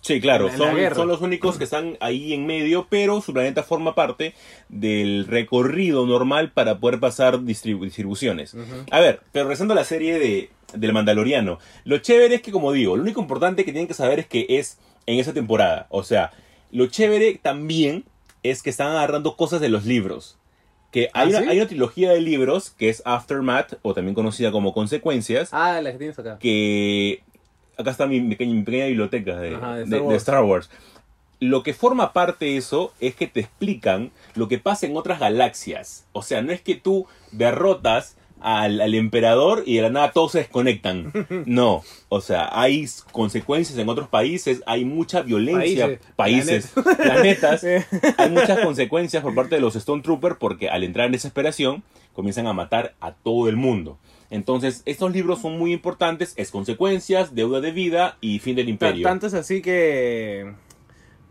Sí, claro, En la son, los únicos que están ahí en medio, pero su planeta forma parte del recorrido normal para poder pasar distribu- distribuciones. A ver, pero regresando a la serie de, del Mandaloriano, lo chévere es que, como digo, lo único importante que tienen que saber es que es en esa temporada. O sea, lo chévere también es que están agarrando cosas de los libros. Que hay, ¿Ah, una, sí? hay una trilogía de libros que es Aftermath, o también conocida como Consecuencias, Ah, la que tienes acá. que acá está mi pequeña, mi pequeña biblioteca de, Ajá, de de- Star de Wars. Star Wars. Lo que forma parte de eso es que te explican lo que pasa en otras galaxias. O sea, no es que tú derrotas al, al emperador y de la nada todos se desconectan. *laughs* No, o sea, hay consecuencias en otros países, hay mucha violencia, Países, países, planetas, *laughs* hay muchas consecuencias por parte de los Stone Troopers porque al entrar en desesperación comienzan a matar a todo el mundo. Entonces, estos libros son muy importantes, es consecuencias, deuda de vida y fin del imperio. Tanto es así que,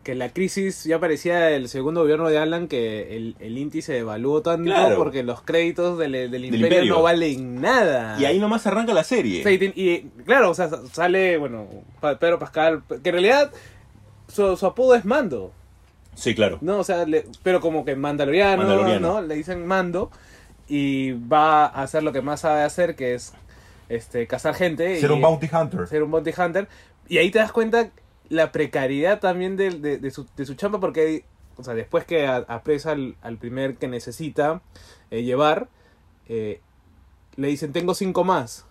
que la crisis ya parecía el segundo gobierno de Alan que el, el Inti se devaluó tanto Claro. porque los créditos del, del imperio, imperio. no valen nada. Y ahí nomás arranca la serie. Sea, y, claro, o sea, sale, bueno, Pedro Pascal, que en realidad su, su apodo es Mando, Sí, claro. ¿no? O sea, le- pero como que Mandaloriano, Mandaloriano. ¿no? Le dicen Mando y va a hacer lo que más sabe hacer, que es este cazar gente. Ser y- un bounty hunter. ser un bounty hunter. Y ahí te das cuenta la precariedad también de, de, de su, de su chamba, porque o sea, después que apresa al, al primer que necesita eh, llevar, eh, le dicen, tengo cinco más.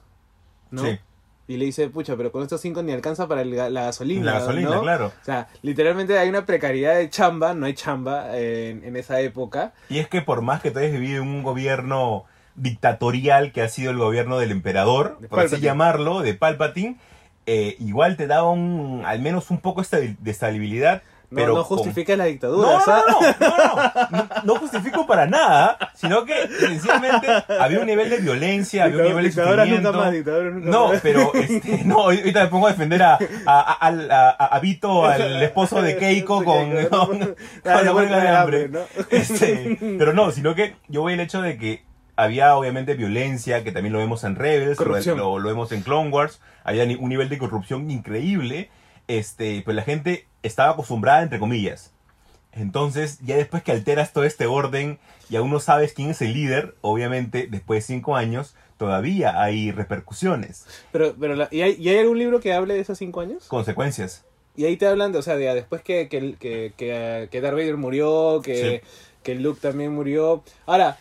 ¿no? Sí. Y le dice, pucha, pero con estos cinco ni alcanza para el la gasolina. La gasolina, ¿no? claro. O sea, literalmente hay una precariedad de chamba, no hay chamba en, en esa época. Y es que por más que tú hayas vivido en un gobierno dictatorial que ha sido el gobierno del emperador, De por así llamarlo, de Palpatine, eh, igual te daba un, al menos un poco de estabilidad. No, pero no con- justifica la dictadura. no, o sea, no, no, no, no, no justifico para nada, sino que sencillamente había un nivel de violencia, había un nivel de Dictadura nunca sufrimiento. más, dictadura nunca No, más. pero este, no, ahorita me pongo a defender a, a, a, Vito, al esposo de Keiko, con, con, la la huelga de hambre. Este, *laughs* pero no, sino que yo voy al hecho de que había obviamente violencia, que también lo vemos en Rebels, lo, lo- lo vemos en Clone Wars, había un nivel de corrupción increíble, este, pues la gente estaba acostumbrada, entre comillas. Entonces, ya después que alteras todo este orden y aún no sabes quién es el líder, obviamente, después de cinco años, todavía hay repercusiones, Pero, pero la- ¿y, hay, ¿y hay algún libro que hable de esos cinco años? consecuencias. Y ahí te hablan de, o sea, de después que, que, que, que, que Darth Vader murió, que, que Luke también murió. Ahora,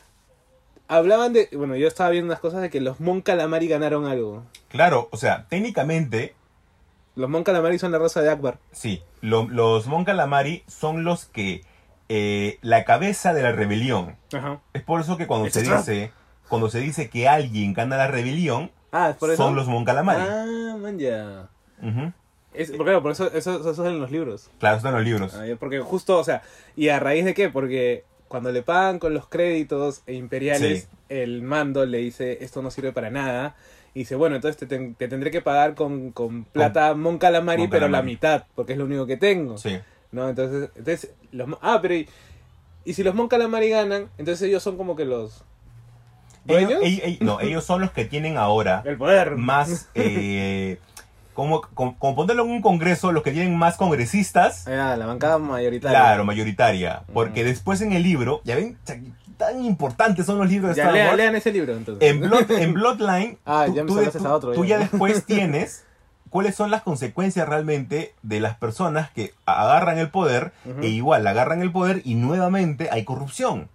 hablaban de, bueno, yo estaba viendo unas cosas de que los Mon Calamari ganaron algo. Claro, o sea, técnicamente Los Mon Calamari son la raza de Akbar. Sí, lo- los Mon Calamari son los que eh, la cabeza de la rebelión. Ajá. Es por eso que cuando se dice cuando se dice que alguien gana la rebelión Ah, es por eso. son los Mon Calamari. Ah, man, ya. Ujú. Es, porque, claro, por eso, eso, eso sale en los libros. Claro, están en los libros. Ah, Porque justo, o sea, ¿y a raíz de qué? Porque cuando le pagan con los créditos e imperiales, Sí. el mando le dice, esto no sirve para nada. Y dice, bueno, entonces te, te tendré que pagar con, con plata Mon Calamari, Mon pero la mitad, porque es lo único que tengo. Sí. ¿No? Entonces, entonces los, ah, pero y, y si los Mon Calamari ganan, entonces ellos son como que los Ellos, no, ellos son los que tienen ahora *laughs* el poder. más, *laughs* eh, como, como, como ponerlo en un congreso, los que tienen más congresistas, Ah, la bancada mayoritaria. claro, mayoritaria. Porque después en el libro, ya ven, tan importantes son los libros de Ya, Star Wars. lean ese libro entonces. En, Blood- en *laughs* Bloodline, Ah, tú, ya me tú- tú- a otro, tú ya. después *laughs* tienes cuáles son las consecuencias realmente de las personas que agarran el poder e igual agarran el poder y nuevamente hay corrupción.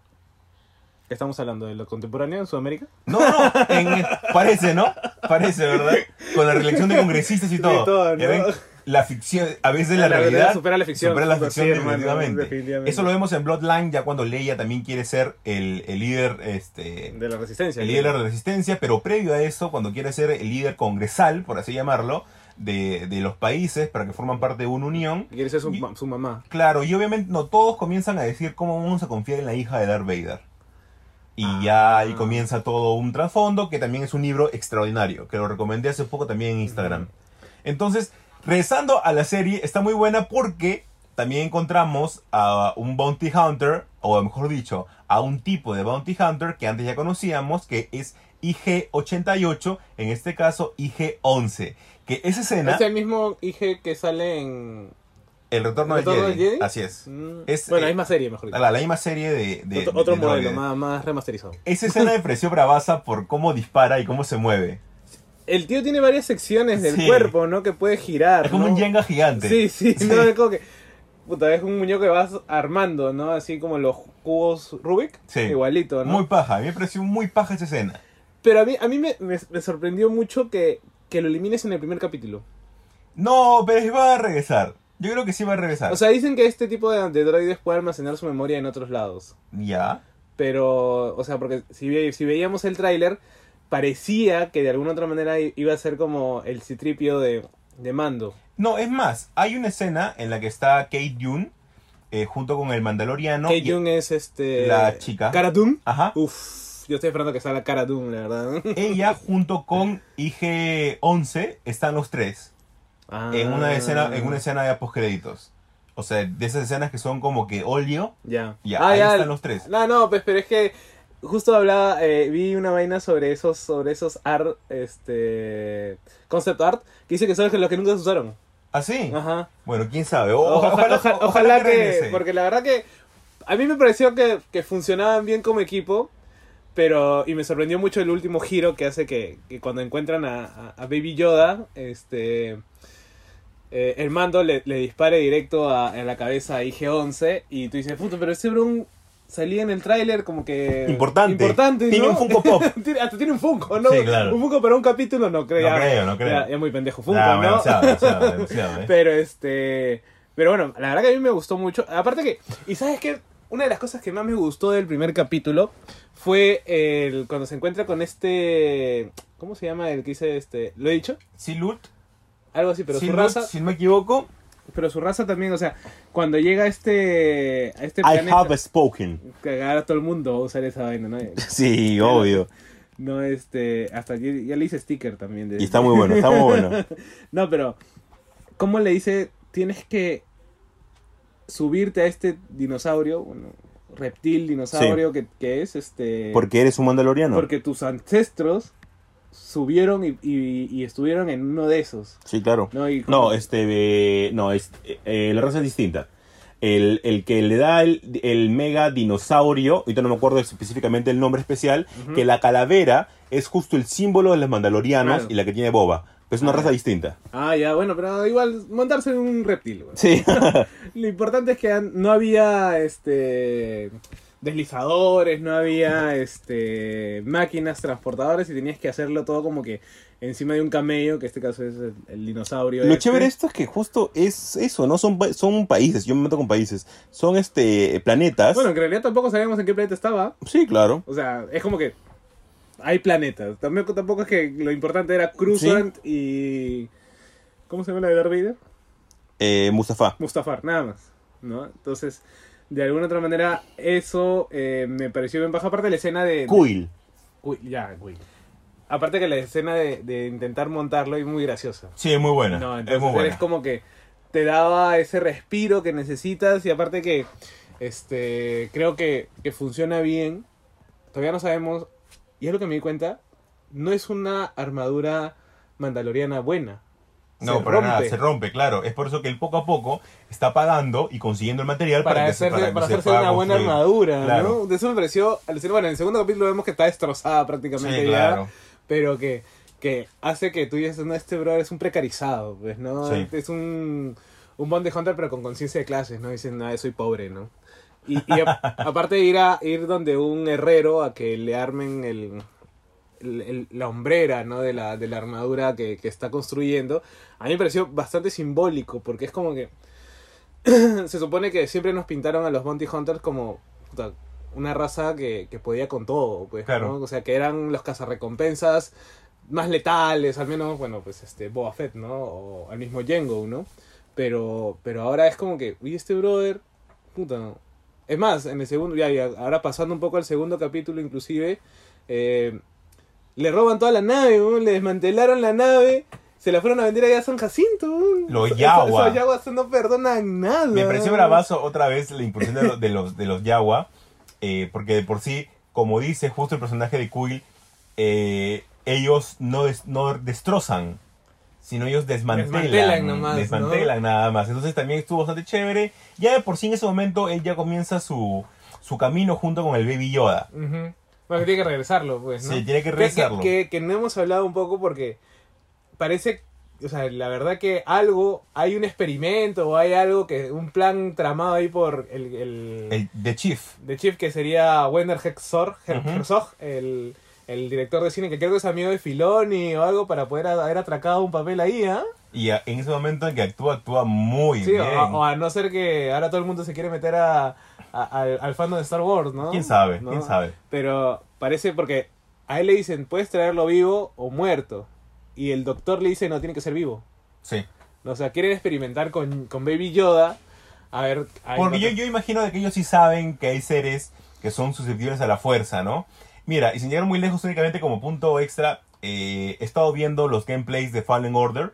Estamos hablando de lo contemporáneo en Sudamérica. No, no, en- parece, ¿no? Parece, ¿verdad? Con la reelección de congresistas y todo. todo, Ya ¿no? ven, La ficción, a veces la, La realidad realidad supera la ficción. supera la Sí, ficción hermano, definitivamente. definitivamente. Eso lo vemos en Bloodline ya cuando Leia también quiere ser el, el líder, este, De la resistencia. el líder de la resistencia, pero previo a eso, cuando quiere ser el líder congresal, por así llamarlo, de, de los países para que forman parte de una unión. Quiere ser su, Y- su mamá. Claro, y obviamente no todos comienzan a decir cómo vamos a confiar en la hija de Darth Vader. Y ya ahí comienza todo un trasfondo que también es un libro extraordinario, que lo recomendé hace poco también en Instagram. Entonces, regresando a la serie, está muy buena porque también encontramos a un bounty hunter, o mejor dicho, a un tipo de bounty hunter que antes ya conocíamos, que es IG-88, en este caso IG-11. Que esa escena, Es el mismo IG que sale en. El retorno, ¿El del Retorno Jedi, del Jedi? así es. Mm, Es, bueno, la eh, misma serie, mejor dicho. La, la misma serie de... de- otro de- otro de modelo, más, más remasterizado. Esa escena me pareció bravaza por cómo dispara y cómo se mueve. El tío tiene varias secciones del Sí. cuerpo, ¿no? Que puede girar. Es como ¿no? un Jenga gigante. Sí, sí, Sí. no, es como que. Puta, es un muñeco que vas armando, ¿no? Así como los cubos Rubik. Sí. Igualito, ¿no? Muy paja, a mí me pareció muy paja esa escena. Pero a mí, a mí me, me- me sorprendió mucho que, que lo elimines en el primer capítulo. No, pero va a regresar. Yo creo que sí va a regresar. O sea, dicen que este tipo de, de droides puede almacenar su memoria en otros lados. ya. Pero, o sea, porque si, ve- si veíamos el tráiler, parecía que de alguna otra manera iba a ser como el citripio de, de mando. No, es más, hay una escena en la que está Kate Dune eh, junto con el Mandaloriano. Kate Jung es este... La chica. Cara Dune. Ajá. Uf, yo estoy esperando que salga Cara Dune, la verdad. Ella *laughs* junto con IG-11 están los tres Ah. en una escena en una escena de postcréditos. O sea, de esas escenas que son como que óleo. Ya. Ya, ahí están los tres. No, no, pues, pero es que justo hablaba, eh, vi una vaina sobre esos, sobre esos art, este, concept art, que dice que son los que nunca se usaron. ¿Ah, sí? Ajá. Bueno, quién sabe. O- ojalá, oja- ojalá ojalá que, regrese. porque la verdad que a mí me pareció que, que funcionaban bien como equipo, pero y me sorprendió mucho el último giro que hace que, que cuando encuentran a, a- a Baby Yoda, este, eh, el mando le, le dispare directo a, en la cabeza a IG-11 y tú dices, puto, pero ese bron salía en el tráiler como que Importante. importante Tiene un Funko Pop. *laughs* Tiene- Hasta tiene un Funko, ¿no? Sí, claro. Un Funko para un capítulo no creo. No creo, no creo. Ya muy pendejo Funko, Ah, ¿no? demasiado, demasiado, *laughs* demasiado, ¿eh? Pero este. Pero bueno, la verdad que a mí me gustó mucho. Aparte que. ¿Y sabes qué? Una de las cosas que más me gustó del primer capítulo fue el cuando se encuentra con este. ¿Cómo se llama el que dice este? ¿Lo he dicho? Silut, Algo así, pero su raza. si no me equivoco, Pero su raza también, o sea, cuando llega a este. a este I planeta. have spoken. Que ahora todo el mundo va a usar esa vaina, ¿no? *laughs* Sí, obvio. No, este. Hasta ya, ya le hice sticker también. De, Y está muy bueno, está muy bueno. *laughs* No, pero ¿cómo le dice? Tienes que subirte a este dinosaurio, bueno, reptil dinosaurio que, que es este Porque eres un mandaloriano. porque tus ancestros subieron y, y- y estuvieron en uno de esos. Sí, claro. No, y No, como- este, eh, no, es, eh, la raza es distinta. El, el que le da el, el mega dinosaurio, ahorita no me acuerdo específicamente el nombre especial, que la calavera es justo el símbolo de los mandalorianos Claro. y la que tiene Boba. Pero es una Ah, raza distinta. Ah, ya, bueno, pero igual montarse en un reptil. bueno. Sí. *laughs* Lo importante es que no había este deslizadores, no había este máquinas transportadoras y tenías que hacerlo todo como que encima de un camello, que en este caso es el, el dinosaurio. Lo este. chévere esto es que justo es eso, ¿no? Son, son países, yo me meto con países. Son este planetas. Bueno, en realidad tampoco sabíamos en qué planeta estaba. sí, claro. O sea, es como que hay planetas. También, tampoco es que lo importante era Cruzant y... ¿Cómo se llama la de Darth Vader? Eh, Mustafa. Mustafar, nada más. ¿no? Entonces, de alguna otra manera, eso eh, me pareció bien baja. Aparte de la escena de... Quill. Ya, güey. Aparte que la escena de, de intentar montarlo es muy graciosa. Sí, es muy buena. No, es entonces muy buena. eres como que te daba ese respiro que necesitas y aparte que este creo que, que funciona bien. Todavía no sabemos, y es lo que me di cuenta, no es una armadura mandaloriana buena. No, Se para nada, rompe. se rompe, claro. Es por eso que él poco a poco está pagando y consiguiendo el material para, para, que, se- hacerse, para que para se hacerse una buena construir. armadura, Claro. ¿no? De eso me pareció alucinante. Bueno, en el segundo capítulo vemos que está destrozada prácticamente Sí, ya, claro. pero que, que hace que tú dices, no, este brother es un precarizado, pues, ¿no? Sí. Es un, un bounty hunter pero con conciencia de clases, ¿no? Dicen, no, soy pobre, ¿no? Y, y a- *laughs* aparte de ir a ir donde un herrero a que le armen el, el- el- la hombrera, ¿no? De la, de la armadura que, que está construyendo, a mí me pareció bastante simbólico, porque es como que *clears throat* se supone que siempre nos pintaron a los Bounty Hunters como puta, una raza que, que podía con todo, pues, Claro. ¿no? O sea, que eran los cazarrecompensas más letales, al menos, bueno, pues este Boba Fett, ¿no? O al mismo Jango, ¿no? Pero, pero ahora es como que, uy, este brother, puta. Es más, en el segundo, ya, ya, ahora pasando un poco al segundo capítulo, inclusive, eh, le roban toda la nave, ¿no? le desmantelaron la nave, se la fueron a vender allá a San Jacinto. ¿no? Los Yawa. Esos Yaguas no perdonan nada. Me pareció bravazo otra vez la incursión de, los- de los de los eh, porque de por sí, como dice justo el personaje de Quill, eh, ellos no, des- no destrozan, sino ellos desmantelan. Desmantelan nomás, ¿no? desmantelan nada más. Entonces también estuvo bastante chévere. Ya de por sí en ese momento él ya comienza su, su camino junto con el Baby Yoda. Ujú. Bueno, tiene que regresarlo, pues, ¿no? Sí, tiene que regresarlo. Que, que- que no hemos hablado un poco porque parece, o sea, la verdad que algo, hay un experimento o hay algo que, un plan tramado ahí por el, el, El The Chief. de Chief que sería Wender Herzog, el, el director de cine que creo que es amigo de Filoni o algo para poder haber atracado un papel ahí, ¿ah? Y a- en ese momento en que actúa, actúa muy Sí, bien. o, o a no ser que ahora todo el mundo se quiere meter a, a- al, al fandom de Star Wars, ¿no? ¿Quién sabe? ¿No? ¿Quién sabe? Pero parece porque a él le dicen, puedes traerlo vivo o muerto. Y el doctor le dice, no, tiene que ser vivo. Sí. O sea, quieren experimentar con, con Baby Yoda. A ver... a Porque yo, yo imagino de que ellos sí saben que hay seres que son susceptibles a la fuerza, ¿no? Mira, y sin llegar muy lejos únicamente como punto extra, eh, he estado viendo los gameplays de Fallen Order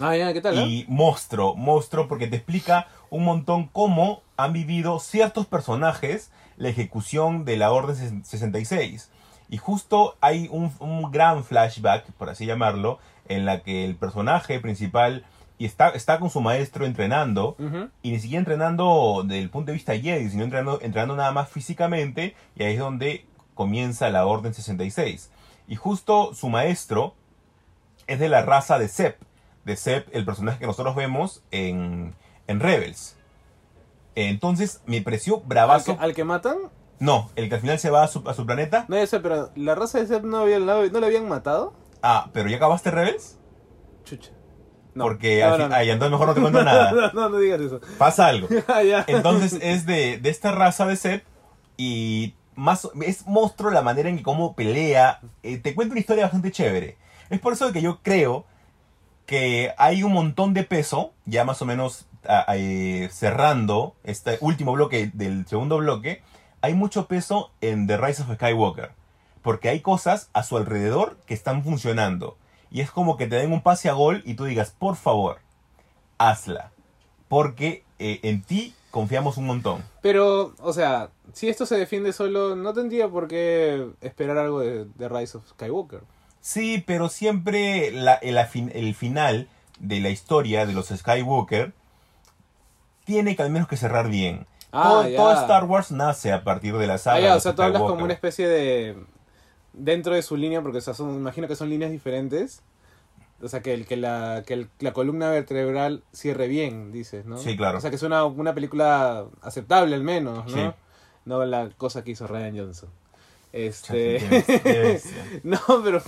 Ah, ya, ¿qué tal? y monstruo, monstruo porque te explica un montón cómo han vivido ciertos personajes la ejecución de la Orden ses- 66. Y justo hay un, un gran flashback, por así llamarlo, en la que el personaje principal y está, está con su maestro entrenando y ni siquiera entrenando desde el punto de vista Jedi, sino entrenando, entrenando nada más físicamente, y ahí es donde comienza la Orden 66. Y justo su maestro es de la raza de Sep, de Sep, el personaje que nosotros vemos en, en Rebels. Entonces me pareció ¿Al, bravazo. que, al que matan? No, el que al final se va a su, a su planeta. No, ya sé, pero la raza de Seth no, había, no le habían matado. Ah, pero ya acabaste Rebels. Chucha. No. Porque no, al no, fin- no. ay, entonces mejor no te cuento *laughs* nada. no, no, no digas eso. Pasa algo. *laughs* Ya. Entonces es de, de esta raza de Seth y más es monstruo la manera en que cómo pelea. Eh, te cuenta una historia bastante chévere. Es por eso que yo creo que hay un montón de peso, ya más o menos eh, cerrando este último bloque del segundo bloque, hay mucho peso en The Rise of Skywalker. Porque hay cosas a su alrededor que están funcionando. Y es como que te den un pase a gol y tú digas, por favor, hazla. Porque eh, en ti confiamos un montón. Pero, o sea, si esto se defiende solo, no tendría por qué esperar algo de, de Rise of Skywalker. Sí, pero siempre la- el, el final de la historia de los Skywalker tiene que al menos que cerrar bien. Ah, todo, todo Star Wars nace a partir de la saga. Ah, de o sea, tú hablas como una especie de... Dentro de su línea, porque o sea, son, imagino que son líneas diferentes. O sea, que, el, que, la, que el- la columna vertebral cierre bien, dices, ¿no? Sí, claro. O sea, que es una, una película aceptable al menos, ¿no? Sí. no la cosa que hizo Ryan Johnson. Este... *laughs* No, pero...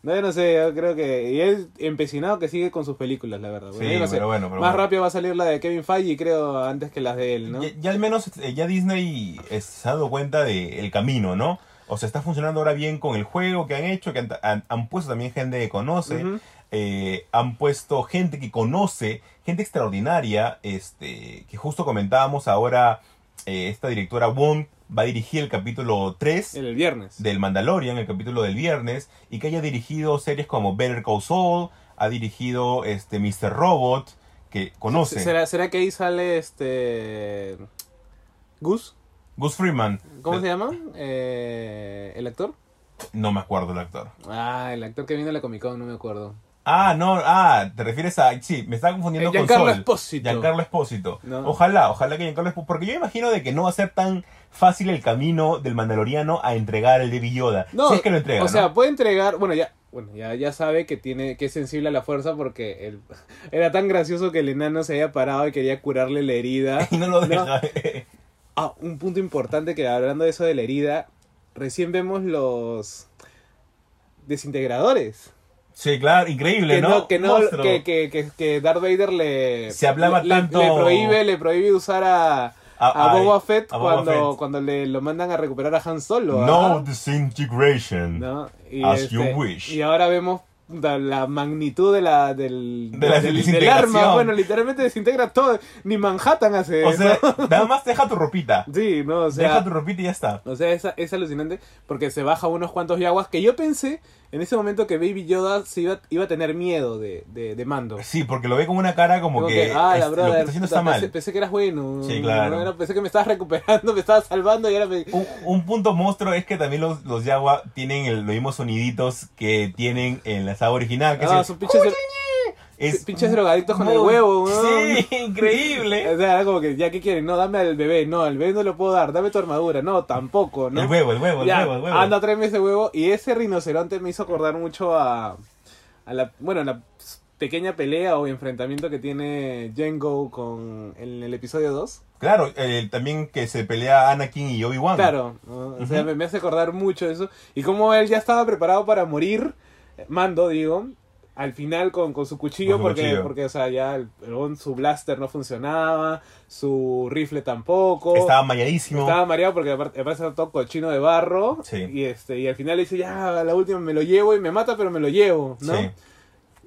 No, yo no sé, yo creo que... Y es empecinado que sigue con sus películas, la verdad. Bueno, Sí, yo no sé. pero bueno, pero Más bueno. rápido va a salir la de Kevin Feige, creo, antes que las de él, ¿no? Ya, ya al menos eh, ya Disney se ha dado cuenta del camino, ¿no? O sea, está funcionando ahora bien con el juego que han hecho, que han, han- han puesto también gente que conoce, eh, han puesto gente que conoce, gente extraordinaria, este, que justo comentábamos ahora, eh, esta directora Wong va a dirigir el capítulo 3 El viernes. del Mandalorian, el capítulo del viernes, y que haya dirigido series como Better Call Saul, ha dirigido este Mr. Robot, que conoce. ¿Será, ¿Será que ahí sale este... Gus? Gus Freeman. ¿Cómo se llama? Eh, ¿El actor? No me acuerdo el actor. Ah, el actor que vino a la Comic Con, no me acuerdo. Ah, no, ah, te refieres a. Sí, me estaba confundiendo con Giancarlo Sol. Espósito. Giancarlo Espósito. No. Ojalá, ojalá que Giancarlo Espósito. Porque yo imagino de que no va a ser tan fácil el camino del Mandaloriano a entregar el Baby Yoda. No, si es que lo entrega. o sea, puede entregar, bueno, ya, bueno, ya, ya sabe que tiene, que es sensible a la fuerza porque el- *laughs* era tan gracioso que el enano se había parado y quería curarle la herida. *laughs* Y no lo No. deja. Ah, un punto importante que hablando de eso de la herida, recién vemos los desintegradores. Sí, claro, increíble, Que ¿no? no, que, no que, que, que, que Darth Vader le Se hablaba le, tanto- le prohíbe, le prohíbe usar a, a, A- Boba Fett a Boba cuando, Fett. cuando le lo mandan a recuperar a Han Solo. No ¿ah? disintegration. ¿no? Y, As you wish. y ahora vemos la, magnitud de la del, De la del, del arma. Bueno, literalmente desintegra todo. Ni Manhattan hace O sea, *laughs* nada más deja tu ropita. sí, no, o sea, deja tu ropita y ya está. o sea es, es alucinante porque se baja unos cuantos yaguas que yo pensé en ese momento que Baby Yoda se iba, iba a tener miedo de, de, de mando. Sí, porque lo ve con una cara como, Como que, ah, la lo que está haciendo está pensé, mal. pensé que eras bueno. Sí, claro. Pensé que me estabas *laughs* recuperando, me estabas salvando y ahora me... Un, un punto monstruo es que también los, los tienen el- los mismos soniditos que tienen en la saga original. Que Ah, son pinches, es pinches drogadictos con el huevo. Sí, increíble. *laughs* O sea, era como que, ya, ¿qué quieren? No, dame al bebé. No, al bebé no lo puedo dar. Dame tu armadura. No, tampoco, ¿no? El huevo, el huevo, el Ya, huevo, el huevo. Anda, tráeme ese huevo. Y ese rinoceronte me hizo acordar mucho a, a la, bueno, la pequeña pelea o enfrentamiento que tiene Django con, en el episodio 2. Claro, eh, también que se pelea Anakin y Obi-Wan. Claro, ¿no? o sea, me, me hace acordar mucho eso. Y como él ya estaba preparado para morir, Mando, digo, al final con, con su cuchillo, Con su porque, cuchillo. porque, o sea, ya el- el- su blaster no funcionaba, su rifle tampoco. Estaba mayadísimo. Estaba mareado porque aparte, estaba todo cochino de barro. Sí. Y este y al final le dice, ya, la última me lo llevo y me mata, pero me lo llevo, ¿no? Sí.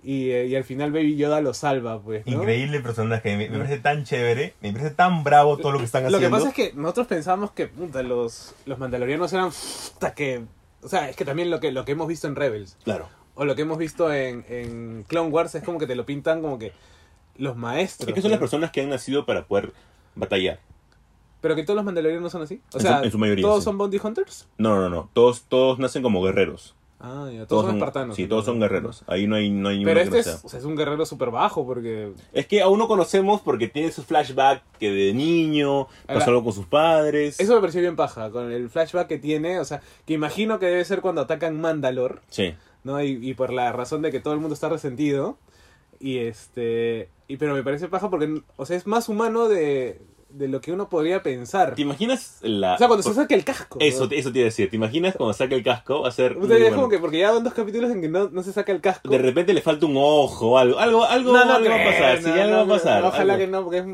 Y, eh, y al final Baby Yoda lo salva, pues. ¿no? Increíble personaje, me, me parece tan chévere, me parece tan bravo todo lo que están Lo haciendo. que pasa es que nosotros pensamos que puta, los, los mandalorianos eran puta, que. O sea, es que también lo que, lo que hemos visto en Rebels Claro. O lo que hemos visto en, en Clone Wars es como que te lo pintan como que los maestros. Es que son las personas que han nacido para poder batallar. Pero que todos los mandalorianos no son así. O En su- sea, en su mayoría, todos sí. son bounty hunters. No, no, no. Todos, todos nacen como guerreros. Ah, ya, todos, son espartanos. Sí, todos son guerreros. Ahí no hay, no hay Pero que este no es, o sea, es un guerrero súper bajo porque... Es que aún no conocemos porque tiene su flashback que de niño Ahora, pasó algo con sus padres. Eso me pareció bien paja, con el flashback que tiene, o sea, que imagino que debe ser cuando atacan Mandalor, Sí. ¿No? Y, y por la razón de que todo el mundo está resentido. Y este... Y, pero me parece paja porque, o sea, es más humano de, de lo que uno podría pensar. ¿Te imaginas la... O sea, cuando se por- saca el casco. Eso, ¿no? eso te iba a decir. ¿Te imaginas cuando saca el casco? Va a ser... O sea, es bueno. como que porque ya van dos capítulos en que no, no se saca el casco. De repente le falta un ojo o algo. Algo, algo, algo va a pasar. Sí, no, algo no, va a pasar. Ojalá algo. que no, porque es,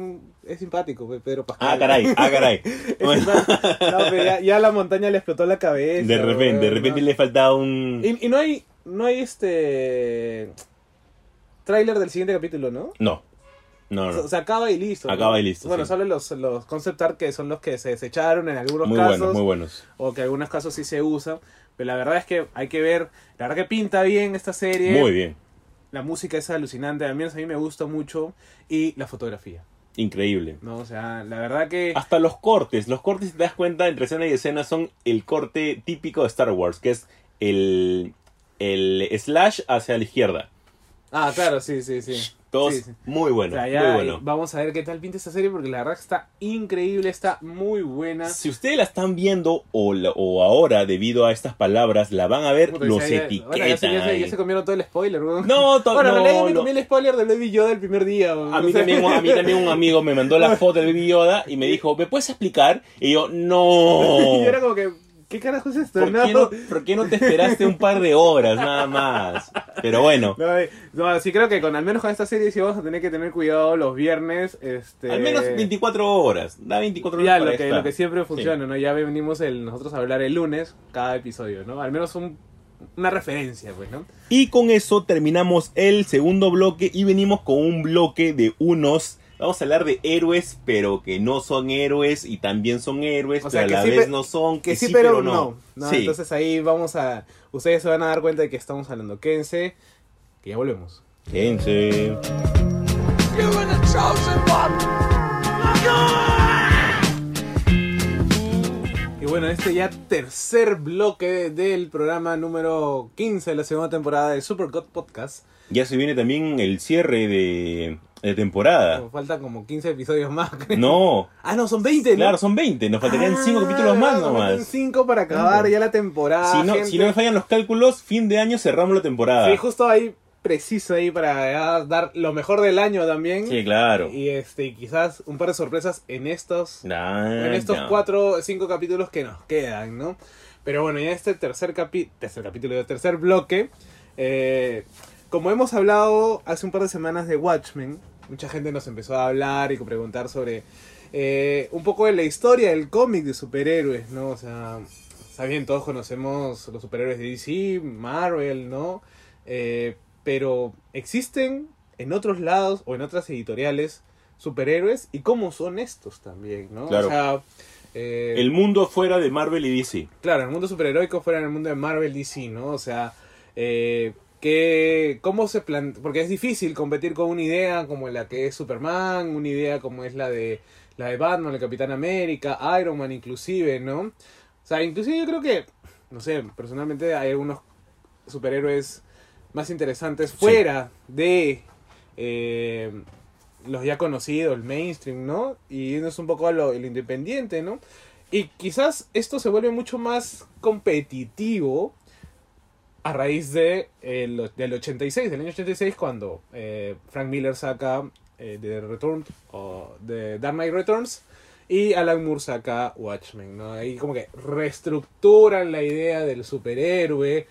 es simpático, pues, Pedro Pascal. Ah, caray, ah, caray. *laughs* Bueno. No, pero ya, ya la montaña le explotó la cabeza. de repente, de weón, repente no. le falta un... Y, y no hay, no hay este tráiler del siguiente capítulo, ¿no? No. No, no. O sea, acaba y listo. ¿no? Acaba y listo, Bueno, sí. solo los, los concept art que son los que se desecharon en algunos Muy casos. buenos, muy buenos. O que en algunos casos sí se usan. Pero la verdad es que hay que ver. La verdad que pinta bien esta serie. Muy bien. La música es alucinante. Al menos a mí me gusta mucho. Y la fotografía. Increíble. ¿no? O sea, la verdad que. Hasta los cortes. Los cortes, si te das cuenta, entre escena y escena son el corte típico de Star Wars, que es el, el slash hacia la izquierda. Ah, claro, sí, sí, sí. Todos Sí, sí. muy O bueno, sea, ya muy bueno. vamos a ver qué tal pinta esta serie porque la verdad está increíble, está muy buena. Si ustedes la están viendo o, la- o ahora, debido a estas palabras, la van a ver, Puta, los ya- ya- etiquetan. bueno, ya, se, ya se- ahí. ya se comieron todo el spoiler, weón. No, to- Bueno, en no, realidad me comí el spoiler de Baby Yoda el primer día. A mí, también, a mí también un amigo me mandó la *laughs* foto del Baby Yoda y me dijo, ¿me puedes explicar? Y yo, no. *laughs* y yo era como que, ¿qué carajo es esto? ¿Por qué, no, por qué no te esperaste un par de horas nada más? Pero bueno, No, eh, no, sí creo que con al menos con esta serie sí vamos a tener que tener cuidado los viernes. Este, al menos 24 horas. Da 24 horas Ya, para lo que, esta. lo que siempre funciona, ¿no? Ya venimos el, nosotros a hablar el lunes, cada episodio, ¿no? Al menos un, una referencia, pues, ¿no? Y con eso terminamos el segundo bloque y venimos con un bloque de unos... Vamos a hablar de héroes, pero que no son héroes y también son héroes, O sea, pero a la que sí, vez pe- no son. Que sí, pero, no. ¿no? Sí. Entonces ahí vamos a... Ustedes se van a dar cuenta de que estamos hablando. Quédense, que ya volvemos. Quédense. Y bueno, este ya tercer bloque del programa número 15 de la segunda temporada de Super God Podcast. Ya se viene también el cierre de, de temporada. Nos faltan como 15 episodios más. creo. No, Ah, no, son 20, ¿no? claro, son 20. Nos faltarían 5 capítulos más nomás. 5 para acabar ya la temporada. Si no, gente. si no me fallan los cálculos, fin de año cerramos la temporada. Sí, justo ahí, preciso ahí para ya dar lo mejor del año también. Sí, claro. Y este, quizás un par de sorpresas en estos, Ah, en estos ya. cuatro, cinco capítulos que nos quedan, ¿no? Pero bueno, ya este tercer capi tercer capítulo, tercer bloque, eh, como hemos hablado hace un par de semanas de Watchmen, mucha gente nos empezó a hablar y a preguntar sobre eh, un poco de la historia del cómic de superhéroes, ¿no? O sea, está bien, todos conocemos los superhéroes de DC, Marvel, ¿no? Eh, pero existen en otros lados o en otras editoriales superhéroes y cómo son estos también, ¿no? Claro. O sea, eh, El mundo fuera de Marvel y DC. Claro, el mundo superheroico fuera en el mundo de Marvel DC, ¿no? O sea, eh, que, ¿cómo se plantea? Porque es difícil competir con una idea como la que es Superman, una idea como es la de la de Batman, el Capitán América, Iron Man inclusive, ¿no? O sea, inclusive yo creo que, no sé, personalmente hay algunos superhéroes más interesantes fuera de eh, los ya conocidos, el mainstream, ¿no? Y yéndose un poco a lo, lo independiente, ¿no? Y quizás esto se vuelve mucho más competitivo a raíz de el- del 86, del año 86, cuando eh, Frank Miller saca eh, The Return o The Dark Knight Returns y Alan Moore saca Watchmen, ¿no? Ahí como que reestructuran la idea del superhéroe.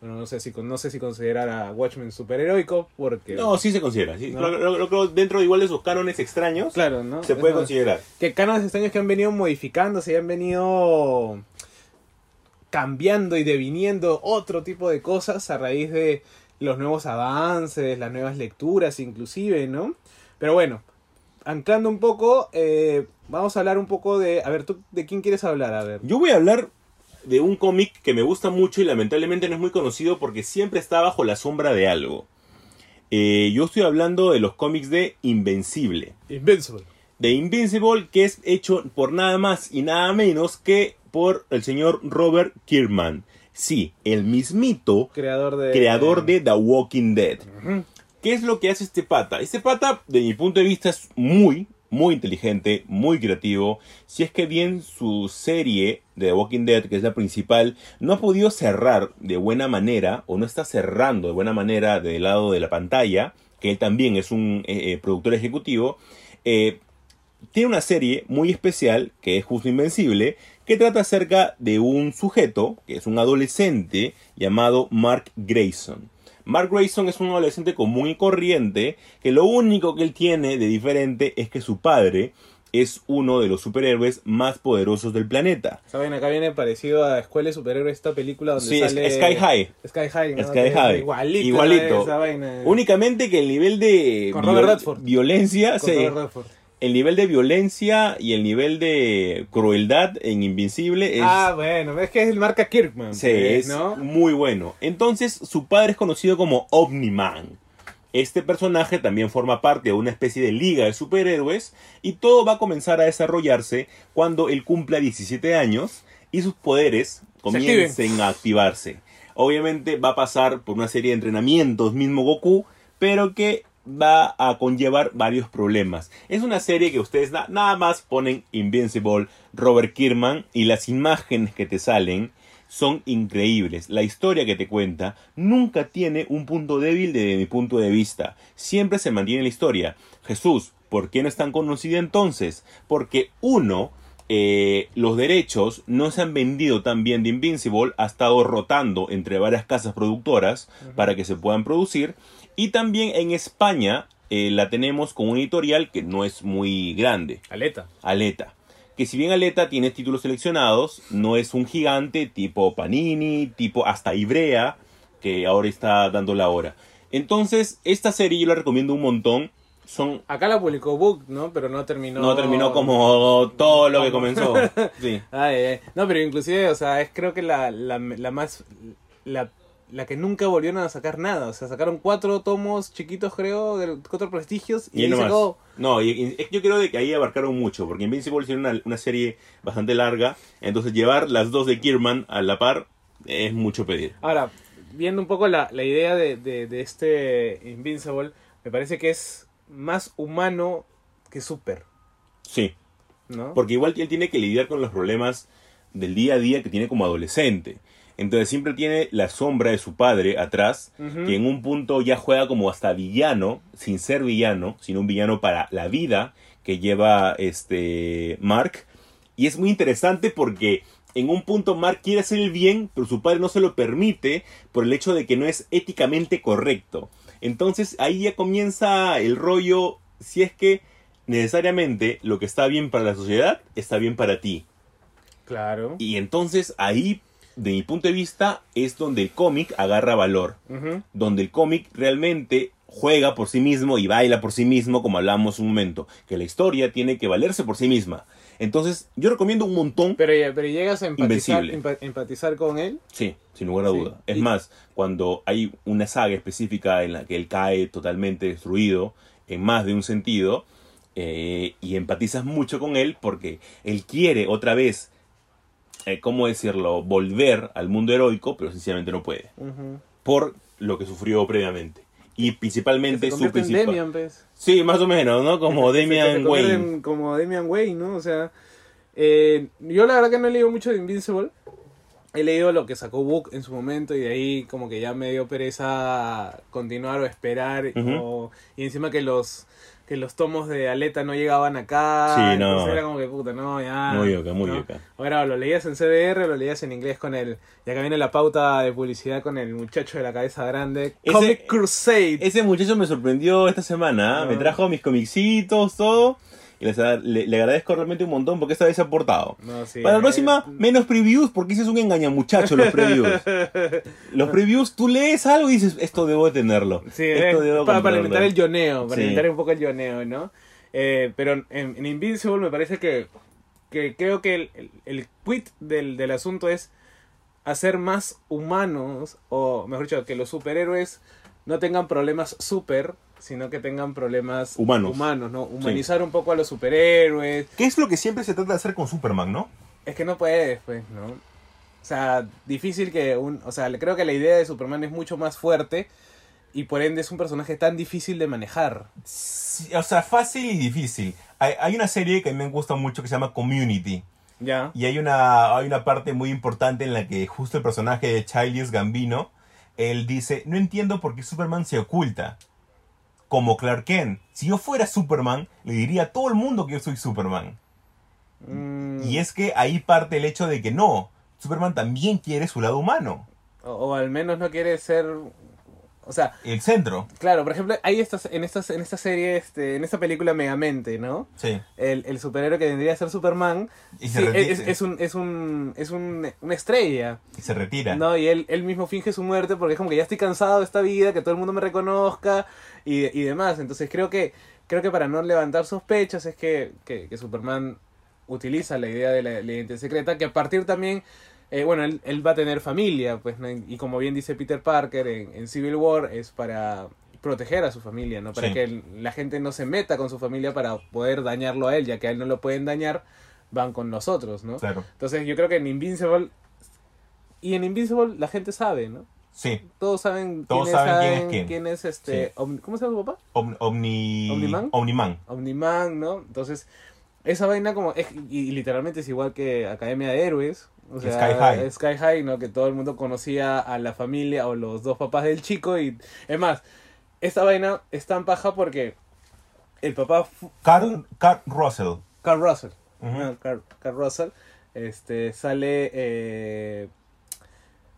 Bueno, no sé si no sé si considerar a Watchmen superheroico porque No, sí se considera. sí. No. Lo, lo- lo dentro igual de sus cánones extraños, claro, ¿no? se puede considerar. que cánones extraños que han venido modificándose y han venido cambiando y deviniendo otro tipo de cosas a raíz de los nuevos avances, las nuevas lecturas inclusive, ¿no? Pero bueno, anclando un poco, eh, vamos a hablar un poco de... A ver, ¿tú de quién quieres hablar? A ver. Yo voy a hablar de un cómic que me gusta mucho y lamentablemente no es muy conocido porque siempre está bajo la sombra de algo. Eh, yo estoy hablando de los cómics de Invencible. Invincible. de Invincible, que es hecho por nada más y nada menos que por el señor Robert Kirkman. Sí, el mismito Creador de... creador de The Walking Dead. ¿Qué es lo que hace este pata? Este pata, de mi punto de vista, es muy, muy inteligente, muy creativo. Si es que bien su serie de The Walking Dead, que es la principal, no ha podido cerrar de buena manera, o no está cerrando de buena manera del lado de la pantalla, que él también es un eh, eh, productor ejecutivo, eh, tiene una serie muy especial, que es Justo Invencible, que trata acerca de un sujeto, que es un adolescente, llamado Mark Grayson. Mark Grayson es un adolescente común y corriente, que lo único que él tiene de diferente es que su padre es uno de los superhéroes más poderosos del planeta. Saben, acá viene parecido a Escuela de Superhéroes, esta película donde Sí, sale... Sky High. Sky High, ¿no? Sky High. Igualito. Igualito. Esa vaina. Únicamente que el nivel de Con Robert viol- Redford. violencia, Con sí, Robert Redford. El nivel de violencia y el nivel de crueldad en Invincible es, Ah, bueno, ves que es el marca Kirkman. sí, pues, es ¿no? muy bueno. Entonces, su padre es conocido como Omni-Man. Este personaje también forma parte de una especie de liga de superhéroes y todo va a comenzar a desarrollarse cuando él cumpla 17 años y sus poderes comiencen a activarse. Obviamente va a pasar por una serie de entrenamientos mismo Goku, pero que va a conllevar varios problemas. Es una serie que ustedes na- nada más ponen Invincible, Robert Kierman y las imágenes que te salen son increíbles. La historia que te cuenta nunca tiene un punto débil desde mi punto de vista. Siempre se mantiene la historia. Jesús, ¿por qué no es tan conocida entonces? Porque uno, eh, los derechos no se han vendido tan bien de Invincible, ha estado rotando entre varias casas productoras para que se puedan producir. Y también en España eh, la tenemos con un editorial que no es muy grande. Aleta. Aleta. Que si bien Aleta tiene títulos seleccionados, no es un gigante tipo Panini, tipo hasta Ibrea, que ahora está dando la hora. Entonces, esta serie yo la recomiendo un montón. Son, Acá la publicó Book, ¿no? Pero no terminó. no, terminó como todo lo que comenzó. *laughs* Sí. Ay, ay. No, pero inclusive, o sea, es creo que la, la, la más... La, la que nunca volvieron a sacar nada. O sea, sacaron cuatro tomos chiquitos, creo, de cuatro prestigios. Y, Y ahí no y, y yo creo de que ahí abarcaron mucho, porque Invincible es una, una serie bastante larga, entonces llevar las dos de Kierman a la par es mucho pedir. Ahora, viendo un poco la, la idea de, de, de este Invincible, me parece que es más humano que Super, Sí, ¿no? porque igual él tiene que lidiar con los problemas del día a día que tiene como adolescente. Entonces siempre tiene la sombra de su padre atrás, que en un punto ya juega como hasta villano, sin ser villano, sino un villano para la vida que lleva este Mark. Y es muy interesante porque en un punto Mark quiere hacer el bien, pero su padre no se lo permite por el hecho de que no es éticamente correcto. Entonces ahí ya comienza el rollo, si es que necesariamente lo que está bien para la sociedad está bien para ti. Claro. Y entonces ahí, de mi punto de vista, es donde el cómic agarra valor. Donde el cómic realmente juega por sí mismo y baila por sí mismo, como hablamos un momento. Que la historia tiene que valerse por sí misma. Entonces, yo recomiendo un montón. Pero, pero llegas a empatizar, Invencible. empatizar con él. Sí, sin lugar a Sí. duda. Es Y- más, cuando hay una saga específica en la que él cae totalmente destruido, en más de un sentido, eh, y empatizas mucho con él porque él quiere otra vez, eh, ¿cómo decirlo?, volver al mundo heroico, pero sencillamente no puede, por lo que sufrió previamente. Y principalmente su principal... Demian, pues. Sí, más o menos, ¿no? Como *laughs* Damian Wayne. en- Como Damian Wayne, ¿no? O sea, eh, yo la verdad que no he leído mucho de Invincible. He leído lo que sacó Book en su momento y de ahí como que ya me dio pereza continuar o esperar. O- y encima que los que los tomos de Aleta no llegaban acá. Sí, no. entonces era como que puta, no, ya. Muy yoca, muy ¿no? Ahora, ¿lo leías en CBR o lo leías en inglés con el... Y acá viene la pauta de publicidad con el muchacho de la cabeza grande. Ese- Comic Crusade. Ese muchacho me sorprendió esta semana, ¿ah? Ah. me trajo mis comicitos, todo. Y les le, le agradezco realmente un montón porque esta vez se ha portado. No, sí, Para la eh, próxima, menos previews, porque ese es un engañamuchacho los previews. *laughs* los previews, tú lees algo y dices, esto debo de tenerlo. Sí, esto eh, debo para, para comprarlo". alimentar el yoneo, para Sí. alimentar un poco el yoneo, ¿no? Eh, pero en, en Invincible me parece que, que creo que el, el, el quid del, del asunto es hacer más humanos, o mejor dicho, que los superhéroes no tengan problemas super, sino que tengan problemas Humanos. humanos ¿no? Humanizar un poco a los superhéroes. ¿Qué es lo que siempre se trata de hacer con Superman, no? Es que no puedes, pues, ¿no? O sea, difícil que un... O sea, creo que la idea de Superman es mucho más fuerte y por ende es un personaje tan difícil de manejar. Sí, o sea, fácil y difícil. Hay, hay una serie que a mí me gusta mucho que se llama Community. ¿Ya? Y hay una, hay una parte muy importante en la que justo el personaje de Childish Gambino, él dice, no entiendo por qué Superman se oculta. Como Clark Kent. Si yo fuera Superman, le diría a todo el mundo que yo soy Superman. Mm, Y es que ahí parte el hecho de que no, Superman también quiere su lado humano. o, o al menos no quiere ser... O sea, El centro. claro, por ejemplo, hay estas, en, estas, en esta serie, este, en esta película Megamente, ¿no? Sí. El, el superhéroe que vendría a ser Superman Y se sí, es un, es, un, es un, una estrella. Y se retira. No, y él, él mismo finge su muerte porque es como que ya estoy cansado de esta vida, que todo el mundo me reconozca y, y demás. Entonces creo que, creo que para no levantar sospechas es que, que, que Superman utiliza la idea de la, la identidad secreta, que a partir también, eh, bueno, él, él va a tener familia, pues, ¿no? y como bien dice Peter Parker en, en Civil War, es para proteger a su familia, ¿no? Para Sí. que la gente no se meta con su familia para poder dañarlo a él, ya que a él no lo pueden dañar, van con nosotros, ¿no? Claro. Entonces yo creo que en Invincible... Y en Invincible la gente sabe, ¿no? Sí, Todos saben Todos quién, saben quién es quién. quién es este. Sí. ¿Cómo se llama su papá? Om- Omni... ¿Omniman? Omniman. Omniman, ¿no? Entonces, esa vaina como. Es, y, y literalmente es igual que Academia de Héroes. O sea, Sky High. Sky High, ¿no? Que todo el mundo conocía a la familia o los dos papás del chico. Y es más, esta vaina es tan paja porque el papá. Carl, Carl Russell. Carl Russell. Carl, Carl Russell. Este, sale. eh,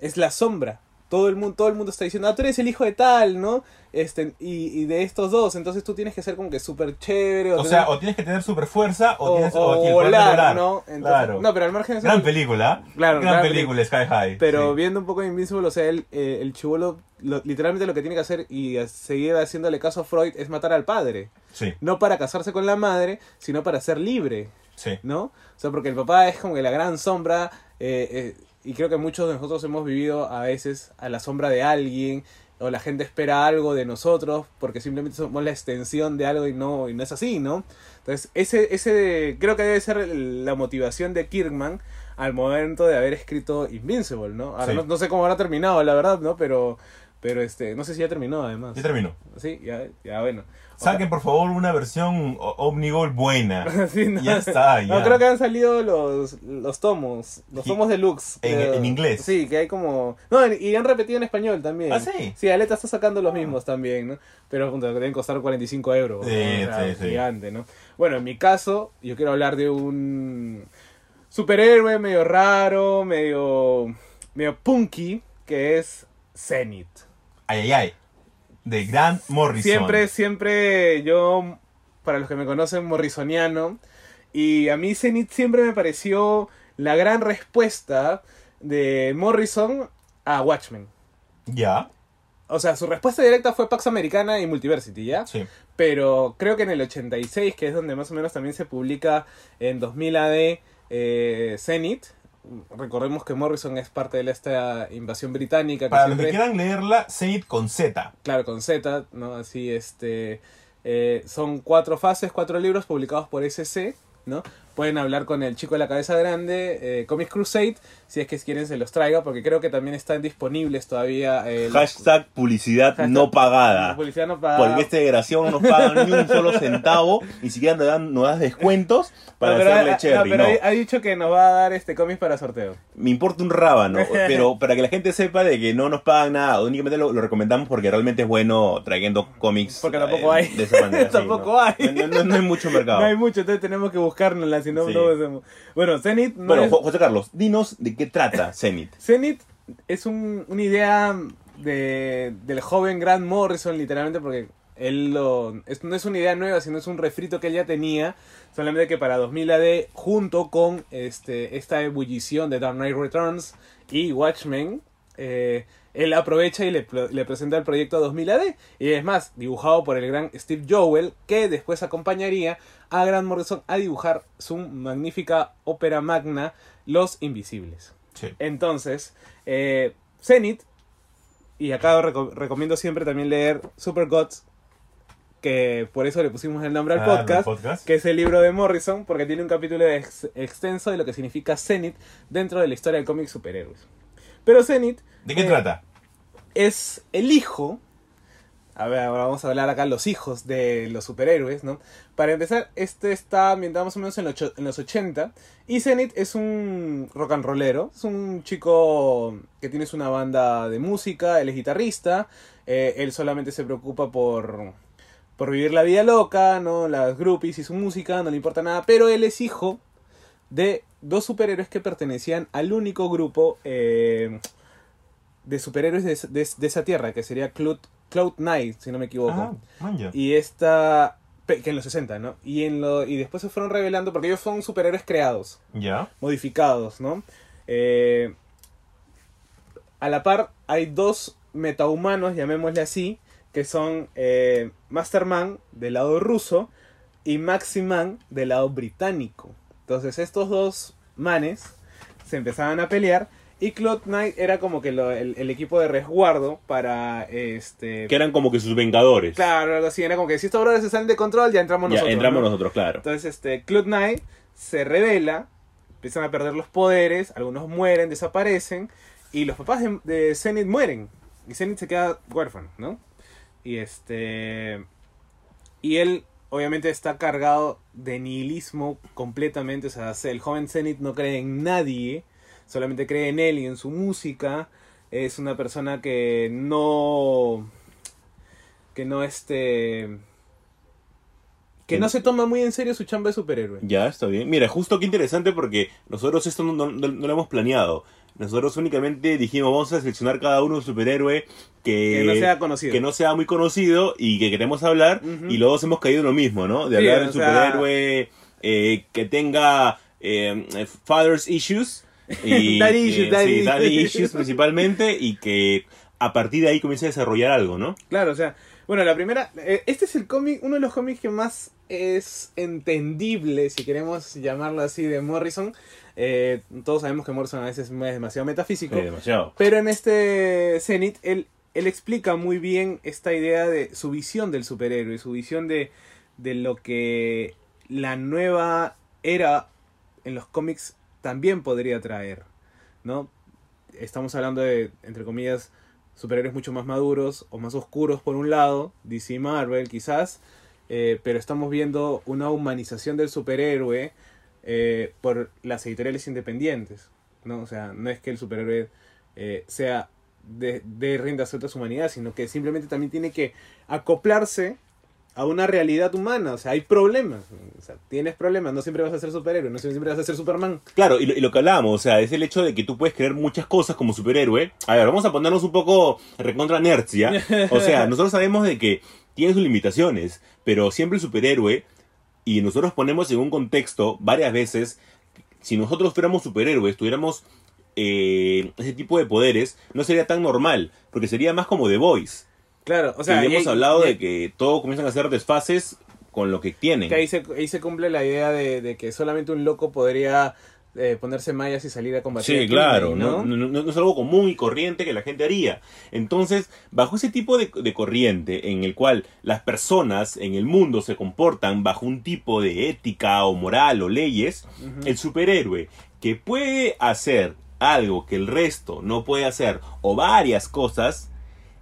es la sombra. Todo el, mundo, todo el mundo está diciendo, ah, tú eres el hijo de tal, ¿no? Este, y, y de estos dos, entonces tú tienes que ser como que súper chévere. O tener- sea, o tienes que tener super fuerza o, o, tienes o o el volar, volar. ¿no? Entonces- claro. No, pero al margen de eso. Gran película. Claro, Gran gran película, Sky High. Pero sí. viendo un poco Invincible, o sea, él, eh, el chivolo, lo- literalmente lo que tiene que hacer y seguir haciéndole caso a Freud es matar al padre. Sí, No para casarse con la madre, sino para ser libre. sí. ¿no? O sea, porque el papá es como que la gran sombra, eh, eh, y creo que muchos de nosotros hemos vivido a veces a la sombra de alguien, o la gente espera algo de nosotros, porque simplemente somos la extensión de algo y no, y no es así, ¿no? Entonces, ese, ese creo que debe ser la motivación de Kirkman al momento de haber escrito Invincible, ¿no? Ahora, Sí. no, no sé cómo habrá terminado, la verdad, ¿no? Pero, pero este, no sé si ya terminó además. Ya terminó. Sí, ya, ya bueno. Saquen por favor una versión Omnigol buena. *laughs* Sí, no. Ya está, No, ya. creo que han salido los, los tomos, los tomos deluxe. En- en inglés. Sí, que hay como... No, y han repetido en español también. ¿Ah, sí? Sí, Aleta está sacando los mismos también, ¿no? Pero deben costar 45 euros. ¿no? Sí, O sea, sí, sí. Gigante, ¿no? Bueno, en mi caso, yo quiero hablar de un superhéroe medio raro, medio, medio punky, que es Zenith. Ay, ay, ay. De Grant Morrison. Siempre, siempre yo, para los que me conocen, morrisoniano. Y a mí Zenith siempre me pareció la gran respuesta de Morrison a Watchmen. Ya, O sea, su respuesta directa fue Pax Americana y Multiversity, ¿ya? sí. Pero creo que en el 86, que es donde más o menos también se publica en 2000 AD eh, Zenith. Recordemos que Morrison es parte de esta invasión británica. Que Para los que quieran leerla, Said con Z. Claro, con Z, ¿no? Así, este... eh, son cuatro fases, cuatro libros publicados por SC, ¿no? Pueden hablar con el chico de la cabeza grande, eh, Comics Crusade, si es que quieren se los traiga, porque creo que también están disponibles todavía. eh, Hashtag publicidad Hashtag no pagada. publicidad no pagada. Porque este desgraciado no nos paga ni un solo centavo, *laughs* ni siquiera nos dan, nos das descuentos para No, pero, hacerle ha- cherry. no, pero no. ha, dicho que nos va a dar este cómics para sorteo. Me importa un rábano, *laughs* pero para que la gente sepa de que no nos pagan nada, únicamente lo, lo recomendamos porque realmente es bueno trayendo cómics. Porque tampoco eh, hay. De esa manera. *laughs* Tampoco hay. No, hay mucho mercado. No hay mucho, entonces tenemos que buscárnosla, si no, Sí. no hacemos. Bueno, Zenith no bueno, es- José Carlos, dinos de qué trata Zenith. Zenith es un- una idea de, del joven Grant Morrison, literalmente, porque él lo, es- no es una idea nueva, sino es un refrito que él ya tenía, solamente que para 2000 AD, junto con este, esta ebullición de Dark Knight Returns y Watchmen, eh, él aprovecha y le, le presenta el proyecto a 2000 AD, y es más, dibujado por el gran Steve Jowell, que después acompañaría a Grant Morrison a dibujar su magnífica ópera magna, Los Invisibles. Sí. Entonces, eh, Zenith, y acá reco- recomiendo siempre también leer Super Gods, que por eso le pusimos el nombre al Ah, podcast, que es el libro de Morrison, porque tiene un capítulo ex- extenso de lo que significa Zenith dentro de la historia del cómic superhéroes. Pero Zenith ¿De qué Eh, trata? es el hijo. A ver, ahora vamos a hablar acá los hijos de los superhéroes, ¿no? Para empezar, este está ambientado más o menos en, los en los 80. Y Zenith es un rock and rollero. Es un chico que tienes una banda de música, él es guitarrista. eh, él solamente se preocupa por, por vivir la vida loca, ¿no? Las groupies y su música, no le importa nada. Pero él es hijo de dos superhéroes que pertenecían al único grupo eh, de superhéroes de, de- de esa tierra, que sería Cloud, Cloud Knight, si no me equivoco. Ah. Y esta... que en los 60, ¿no? Y, en lo, y después se fueron revelando, porque ellos son superhéroes creados, Ya. modificados, ¿no? Eh, a la par hay dos metahumanos, llamémosle así, que son eh, Masterman del lado ruso y Maximan del lado británico. Entonces estos dos manes se empezaban a pelear y Cloud Knight era como que lo- el, el equipo de resguardo para este... Que eran como que sus vengadores. Claro, algo así, era como que si estos brothers se salen de control ya entramos ya, nosotros. entramos ¿no? nosotros, claro. Entonces, este, Cloud Knight se revela, empiezan a perder los poderes, algunos mueren, desaparecen, y los papás de, de Zenith mueren. y Zenith se queda huérfano, ¿no? Y este... Y él obviamente está cargado de nihilismo completamente, o sea, el joven Zenith no cree en nadie, solamente cree en él y en su música, es una persona que no... que no este... Que no se toma muy en serio su chamba de superhéroe. Ya, está bien. Mira, justo qué interesante porque nosotros esto no, no- no lo hemos planeado. Nosotros únicamente dijimos, vamos a seleccionar cada uno un superhéroe que, Que no sea conocido. que no sea muy conocido y que queremos hablar. Y luego hemos caído en lo mismo, ¿no? De Sí, hablar de sea- superhéroe eh, que tenga eh, father's issues. Y, *laughs* Daddy issues, daddy sí, daddy issues. principalmente. Y que a partir de ahí comience a desarrollar algo, ¿no? Claro, o sea, bueno, la primera, eh, este es el cómic, uno de los cómics que más es entendible, si queremos llamarlo así, de Morrison. Eh, todos sabemos que Morrison a veces es demasiado metafísico, Sí, demasiado. pero en este Zenith él, él explica muy bien esta idea de su visión del superhéroe, su visión de, de lo que la nueva era en los cómics también podría traer, ¿no? Estamos hablando de, entre comillas, superhéroes mucho más maduros o más oscuros por un lado, DC Marvel quizás, eh, pero estamos viendo una humanización del superhéroe eh, por las editoriales independientes, ¿no? O sea, no es que el superhéroe eh, sea de, de a su humanidad, sino que simplemente también tiene que acoplarse a una realidad humana, o sea, hay problemas, o sea, tienes problemas, no siempre vas a ser superhéroe, no siempre vas a ser Superman. Claro, y lo, y lo que hablábamos, o sea, es el hecho de que tú puedes creer muchas cosas como superhéroe. A ver, vamos a ponernos un poco recontra ¿ya? *laughs* O sea, nosotros sabemos de que tiene sus limitaciones, pero siempre el superhéroe, y nosotros ponemos en un contexto varias veces, si nosotros fuéramos superhéroes, tuviéramos eh, ese tipo de poderes, no sería tan normal, porque sería más como The Voice. Claro, o sea, y- hemos y- hablado y- de que todo comienzan a ser desfases con lo que tienen. Que ahí se, ahí se cumple la idea de, de que solamente un loco podría eh, ponerse mallas y salir a combatir. Sí, claro, crimen, no, no, no- no es algo común y corriente que la gente haría. Entonces, bajo ese tipo de, de corriente en el cual las personas en el mundo se comportan bajo un tipo de ética o moral o leyes, el superhéroe que puede hacer algo que el resto no puede hacer o varias cosas,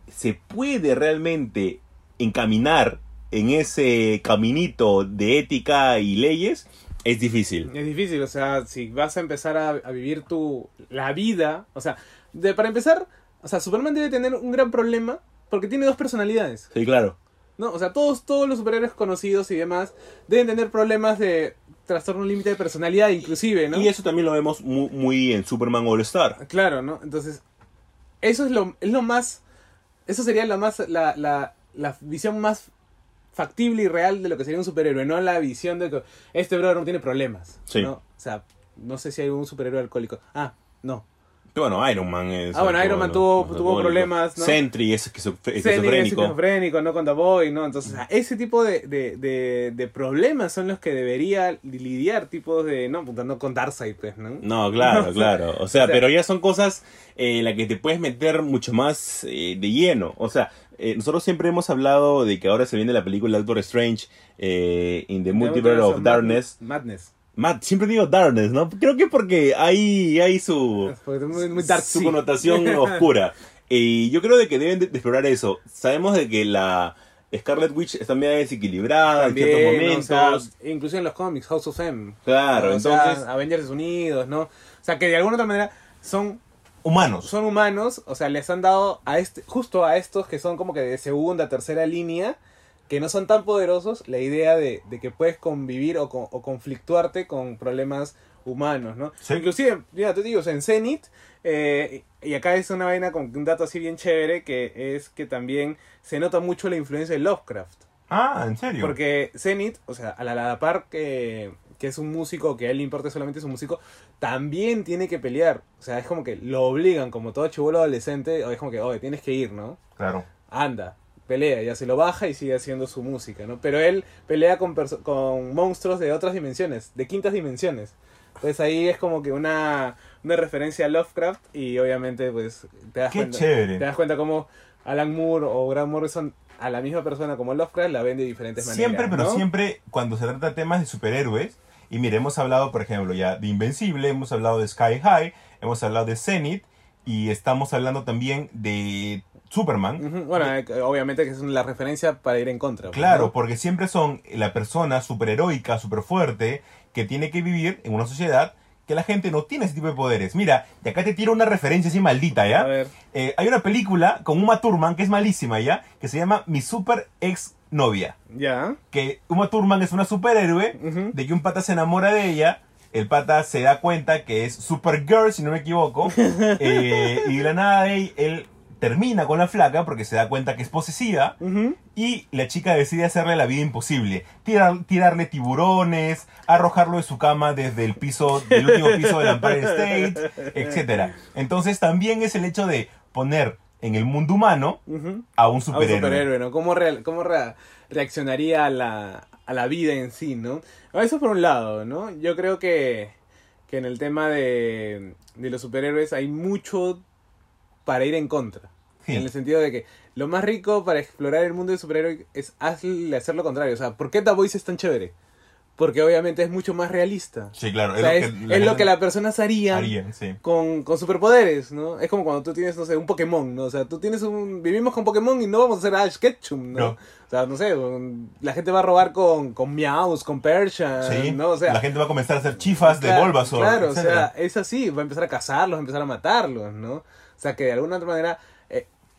se puede realmente encaminar en ese caminito de ética y leyes, es difícil. Es difícil, o sea, si vas a empezar a, a vivir tu la vida, o sea, de, para empezar, o sea, Superman debe tener un gran problema porque tiene dos personalidades, Sí, claro. ¿no? O sea, todos todos los superhéroes conocidos y demás deben tener problemas de trastorno límite de personalidad inclusive, ¿no? Y eso también lo vemos muy, muy en Superman All Star. Claro, ¿no? Entonces, eso es lo, es lo más, eso sería la más, la, la, la visión más factible y real de lo que sería un superhéroe, no la visión de que este brother no tiene problemas, Sí. ¿no? O sea, no sé si hay un superhéroe alcohólico. Ah, no. Bueno, Iron Man es. Ah, bueno, Iron Man tuvo- tuvo problemas, ¿no? Sentry es esquizofrénico. esquizofrénico, no con The Boy, ¿no? Entonces, o sea, ese tipo de, de, de, de problemas son los que debería lidiar tipos de, no, no con Darkseid, pues, ¿no? No, claro, *laughs* claro. O sea, O sea- pero ya son cosas eh, en las que te puedes meter mucho más eh, de lleno. O sea, eh, nosotros siempre hemos hablado de que ahora se viene la película Doctor Strange eh, in the Multiverse of Darkness. Madness. Matt, siempre digo Darkness, ¿no? Creo que porque hay, hay su, Porque es muy, muy dark, su sí. connotación *laughs* oscura. Y yo creo de que deben de, explorar eso. Sabemos de que la Scarlet Witch está medio desequilibrada También, en ciertos momentos. O sea, incluso en los cómics, House of M. claro, O sea, entonces... Avengers Unidos, ¿no? O sea, que de alguna otra manera son, Humanos. son humanos, o sea, les han dado a este, justo a estos que son como que de segunda, tercera línea, que no son tan poderosos, la idea de, de que puedes convivir o, con- o conflictuarte con problemas humanos, ¿no? Sí. Inclusive, mira, te digo, o sea, en Zenith, eh, y acá es una vaina con un dato así bien chévere, que es que también se nota mucho la influencia de Lovecraft. Ah, ¿en serio? Porque Zenith, o sea, a la, la par que, que es un músico, que a él le importa solamente su músico, también tiene que pelear. O sea, es como que lo obligan, como todo chivolo adolescente, o es como que, oye, tienes que ir, ¿no? Claro. Anda, pelea, ya se lo baja y sigue haciendo su música, ¿no? Pero él pelea con, con monstruos de otras dimensiones, de quintas dimensiones. Entonces ahí es como que una, una referencia a Lovecraft y obviamente pues te das Qué cuenta. chévere. Te das cuenta como Alan Moore o Grant Morrison a la misma persona como Lovecraft la ven de diferentes maneras. Siempre, pero ¿no? siempre cuando se trata de temas de superhéroes, y mire, hemos hablado, por ejemplo, ya de Invencible, hemos hablado de Sky High, hemos hablado de Zenith, y estamos hablando también de Superman. Bueno, eh, obviamente que es la referencia para ir en contra. pues, Claro, ¿no? porque siempre son la persona superheroica, superfuerte, que tiene que vivir en una sociedad que la gente no tiene ese tipo de poderes. Mira, y acá te tiro una referencia así maldita, ¿ya? A ver. Eh, hay una película con Uma Thurman que es malísima, ¿ya? Que se llama Mi Super Ex Novia. Ya. Que Uma Thurman es una superhéroe, de que un pata se enamora de ella, el pata se da cuenta que es Supergirl, si no me equivoco, *laughs* eh, y de la nada él, él termina con la flaca porque se da cuenta que es posesiva, y la chica decide hacerle la vida imposible. Tirar, tirarle tiburones, arrojarlo de su cama desde el piso, del último piso del Empire State, *laughs* etc. Entonces también es el hecho de poner en el mundo humano a un A un superhéroe. ¿Cómo, reaccionaría a la, a la vida en sí, ¿no? Eso por un lado, ¿no? Yo creo que, que en el tema de, de los superhéroes hay mucho para ir en contra. Sí. En el sentido de que lo más rico para explorar el mundo de superhéroes es hazle- hacer lo contrario. O sea, ¿por qué The Voice es tan chévere? Porque obviamente es mucho más realista. Sí, claro. O sea, es, es lo que las personas harían harían, sí. con, con superpoderes, ¿no? Es como cuando tú tienes, no sé, un Pokémon, ¿no? O sea, tú tienes un... Vivimos con Pokémon y no vamos a hacer Ash Ketchum, ¿no? No. O sea, no sé, la gente va a robar con, con Meows, con Persian, Sí, ¿no? O sea... la gente va a comenzar a hacer chifas de claro, Bulbasaur, Claro, o etcétera. sea, es así, va a empezar a cazarlos, va a empezar a matarlos, ¿no? O sea, que de alguna otra manera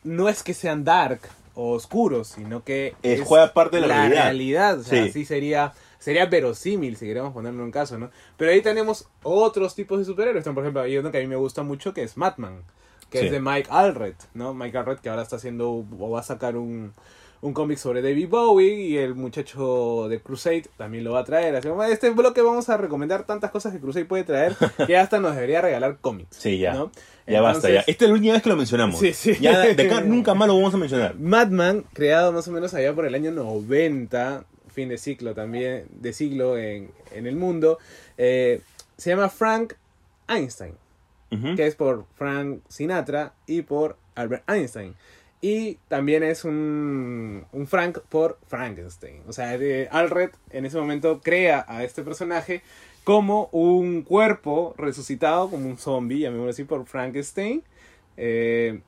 no es que sean dark o oscuros, sino que Es- juega parte de la realidad. realidad, o sea, Sí. así sería sería verosímil si queremos ponerlo en caso, ¿no? Pero ahí tenemos otros tipos de superhéroes, por ejemplo, hay uno que a mí me gusta mucho que es Madman, que Sí. es de Mike Allred, ¿no? Mike Allred que ahora está haciendo o va a sacar un un cómic sobre David Bowie y el muchacho de Crusade también lo va a traer. Así que, este bloque vamos a recomendar tantas cosas que Crusade puede traer *laughs* que hasta nos debería regalar cómics. Sí, ya. ¿no? Ya basta, ya. Esta es la última vez que lo mencionamos. Sí, sí. Ya de acá *laughs* nunca más lo vamos a mencionar. Madman, creado más o menos allá por el año 90, fin de ciclo también, de siglo en, en el mundo, eh, se llama Frank Einstein, que es por Frank Sinatra y por Albert Einstein. Y también es un, un Frank por Frankenstein. O sea, de Alred en ese momento crea a este personaje como un cuerpo resucitado, como un zombie, llamémoslo así, por Frankenstein. eh,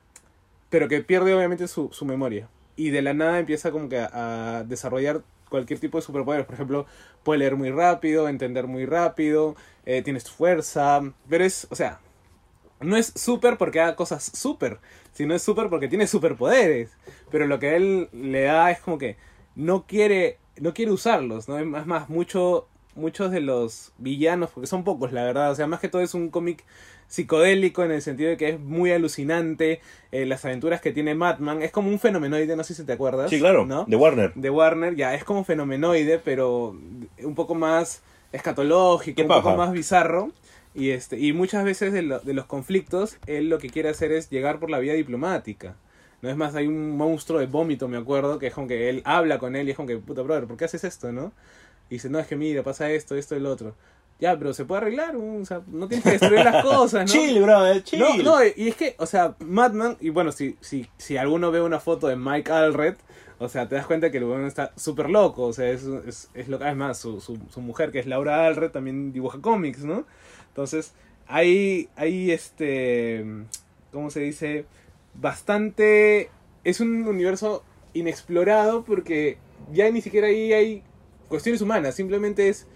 pero que pierde obviamente su, su memoria. Y de la nada empieza como que a, a desarrollar cualquier tipo de superpoderes. Por ejemplo, puede leer muy rápido, entender muy rápido, eh, tienes fuerza. Pero es, o sea, no es súper porque haga cosas súper, sino es súper porque tiene superpoderes. Pero lo que él le da es como que no quiere, no quiere usarlos, ¿no? Es más, mucho, muchos de los villanos, porque son pocos, la verdad. O sea, más que todo es un cómic psicodélico en el sentido de que es muy alucinante. eh, las aventuras que tiene Madman es como un fenomenoide, no sé si te acuerdas. Sí, claro. ¿no? De Warner. de Warner, ya es como fenomenoide, pero un poco más escatológico, un poco más bizarro. Y, este, y muchas veces de, lo- de los conflictos, él lo que quiere hacer es llegar por la vía diplomática. No es más, hay un monstruo de vómito, me acuerdo, que es como que él habla con él y es como que, puta brother, ¿por qué haces esto, no? Y dice, no, es que mira, pasa esto, esto y lo otro. Ya, pero se puede arreglar, o sea, no tienes que destruir las cosas, ¿no? *laughs* Chill, bro, chill. No, no, y es que, o sea, Madman, y bueno, si, si, si alguno ve una foto de Mike Allred, o sea, te das cuenta que el weón está súper loco, o sea, es, es, es lo es más, su, su, su mujer, que es Laura Allred, también dibuja cómics, ¿no? Entonces, hay, hay este, ¿cómo se dice? Bastante, es un universo inexplorado porque ya ni siquiera ahí hay cuestiones humanas, simplemente es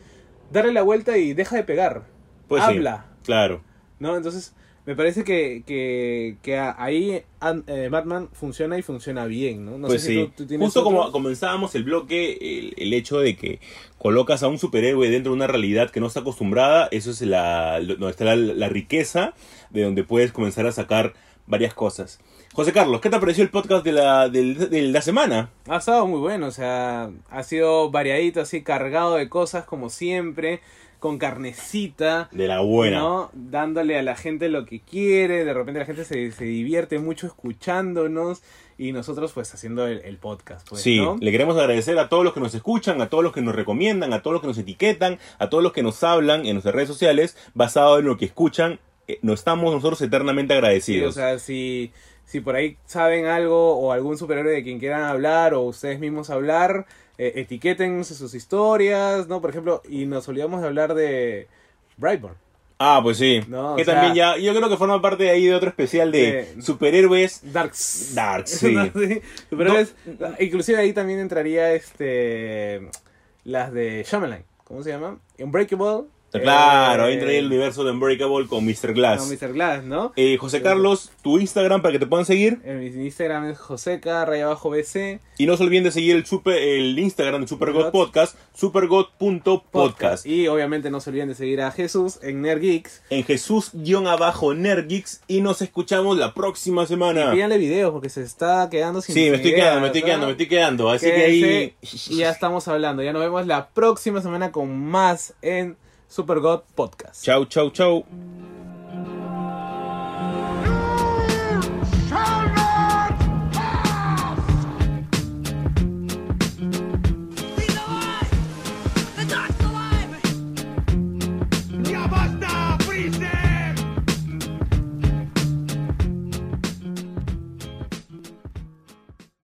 darle la vuelta y deja de pegar. Pues sí, Habla. claro. ¿No? Entonces, me parece que, que, que ahí eh, Batman funciona y funciona bien, ¿no? No pues sé si sí. tú- tú tienes Justo como comenzábamos el bloque, el, el hecho de que colocas a un superhéroe dentro de una realidad que no está acostumbrada, eso es la, donde está la, la riqueza de donde puedes comenzar a sacar varias cosas. José Carlos, ¿qué te pareció el podcast de la, del- de la semana? Ha estado muy bueno, o sea, ha sido variadito, así cargado de cosas como siempre, con carnecita. De la buena. ¿no? Dándole a la gente lo que quiere, de repente la gente se, se divierte mucho escuchándonos y nosotros pues haciendo el, el podcast. Pues, sí, ¿no? le queremos agradecer a todos los que nos escuchan, a todos los que nos recomiendan, a todos los que nos etiquetan, a todos los que nos hablan en nuestras redes sociales, basado en lo que escuchan. eh, No estamos nosotros eternamente Sí, agradecidos. o sea, si, si por ahí saben algo o algún superhéroe de quien quieran hablar o ustedes mismos hablar, eh, etiquétennos en sus historias, ¿no? Por ejemplo, y nos olvidamos de hablar de Brightburn. Ah, pues sí. No, que sea- también ya, yo creo que forma parte de ahí de otro especial de De- superhéroes. Darks. Darks, sí. *laughs* No, Pero es, inclusive ahí también entraría este las de Shyamalan. ¿Cómo se llama? Unbreakable. Claro, eh, ahí entraría el universo de Unbreakable con Mr. Glass. No, Mr. Glass, ¿no? Eh, José Carlos, tu Instagram para que te puedan seguir. En mi Instagram es joseca, raya abajo BC. Y no se olviden de seguir el, super, el Instagram de Supergod. Podcast, supergod.podcast. Y obviamente no se olviden de seguir a Jesús en Nerdgeeks. En Jesús-Nergeeks. Y nos escuchamos la próxima Y semana. pídanle videos porque se está quedando sin Sí, me estoy ideas, quedando, me estoy quedando, me estoy quedando. Así que ahí. Y ya estamos hablando. Ya nos vemos la próxima semana con más en Super God Podcast. Chau, chau, chau.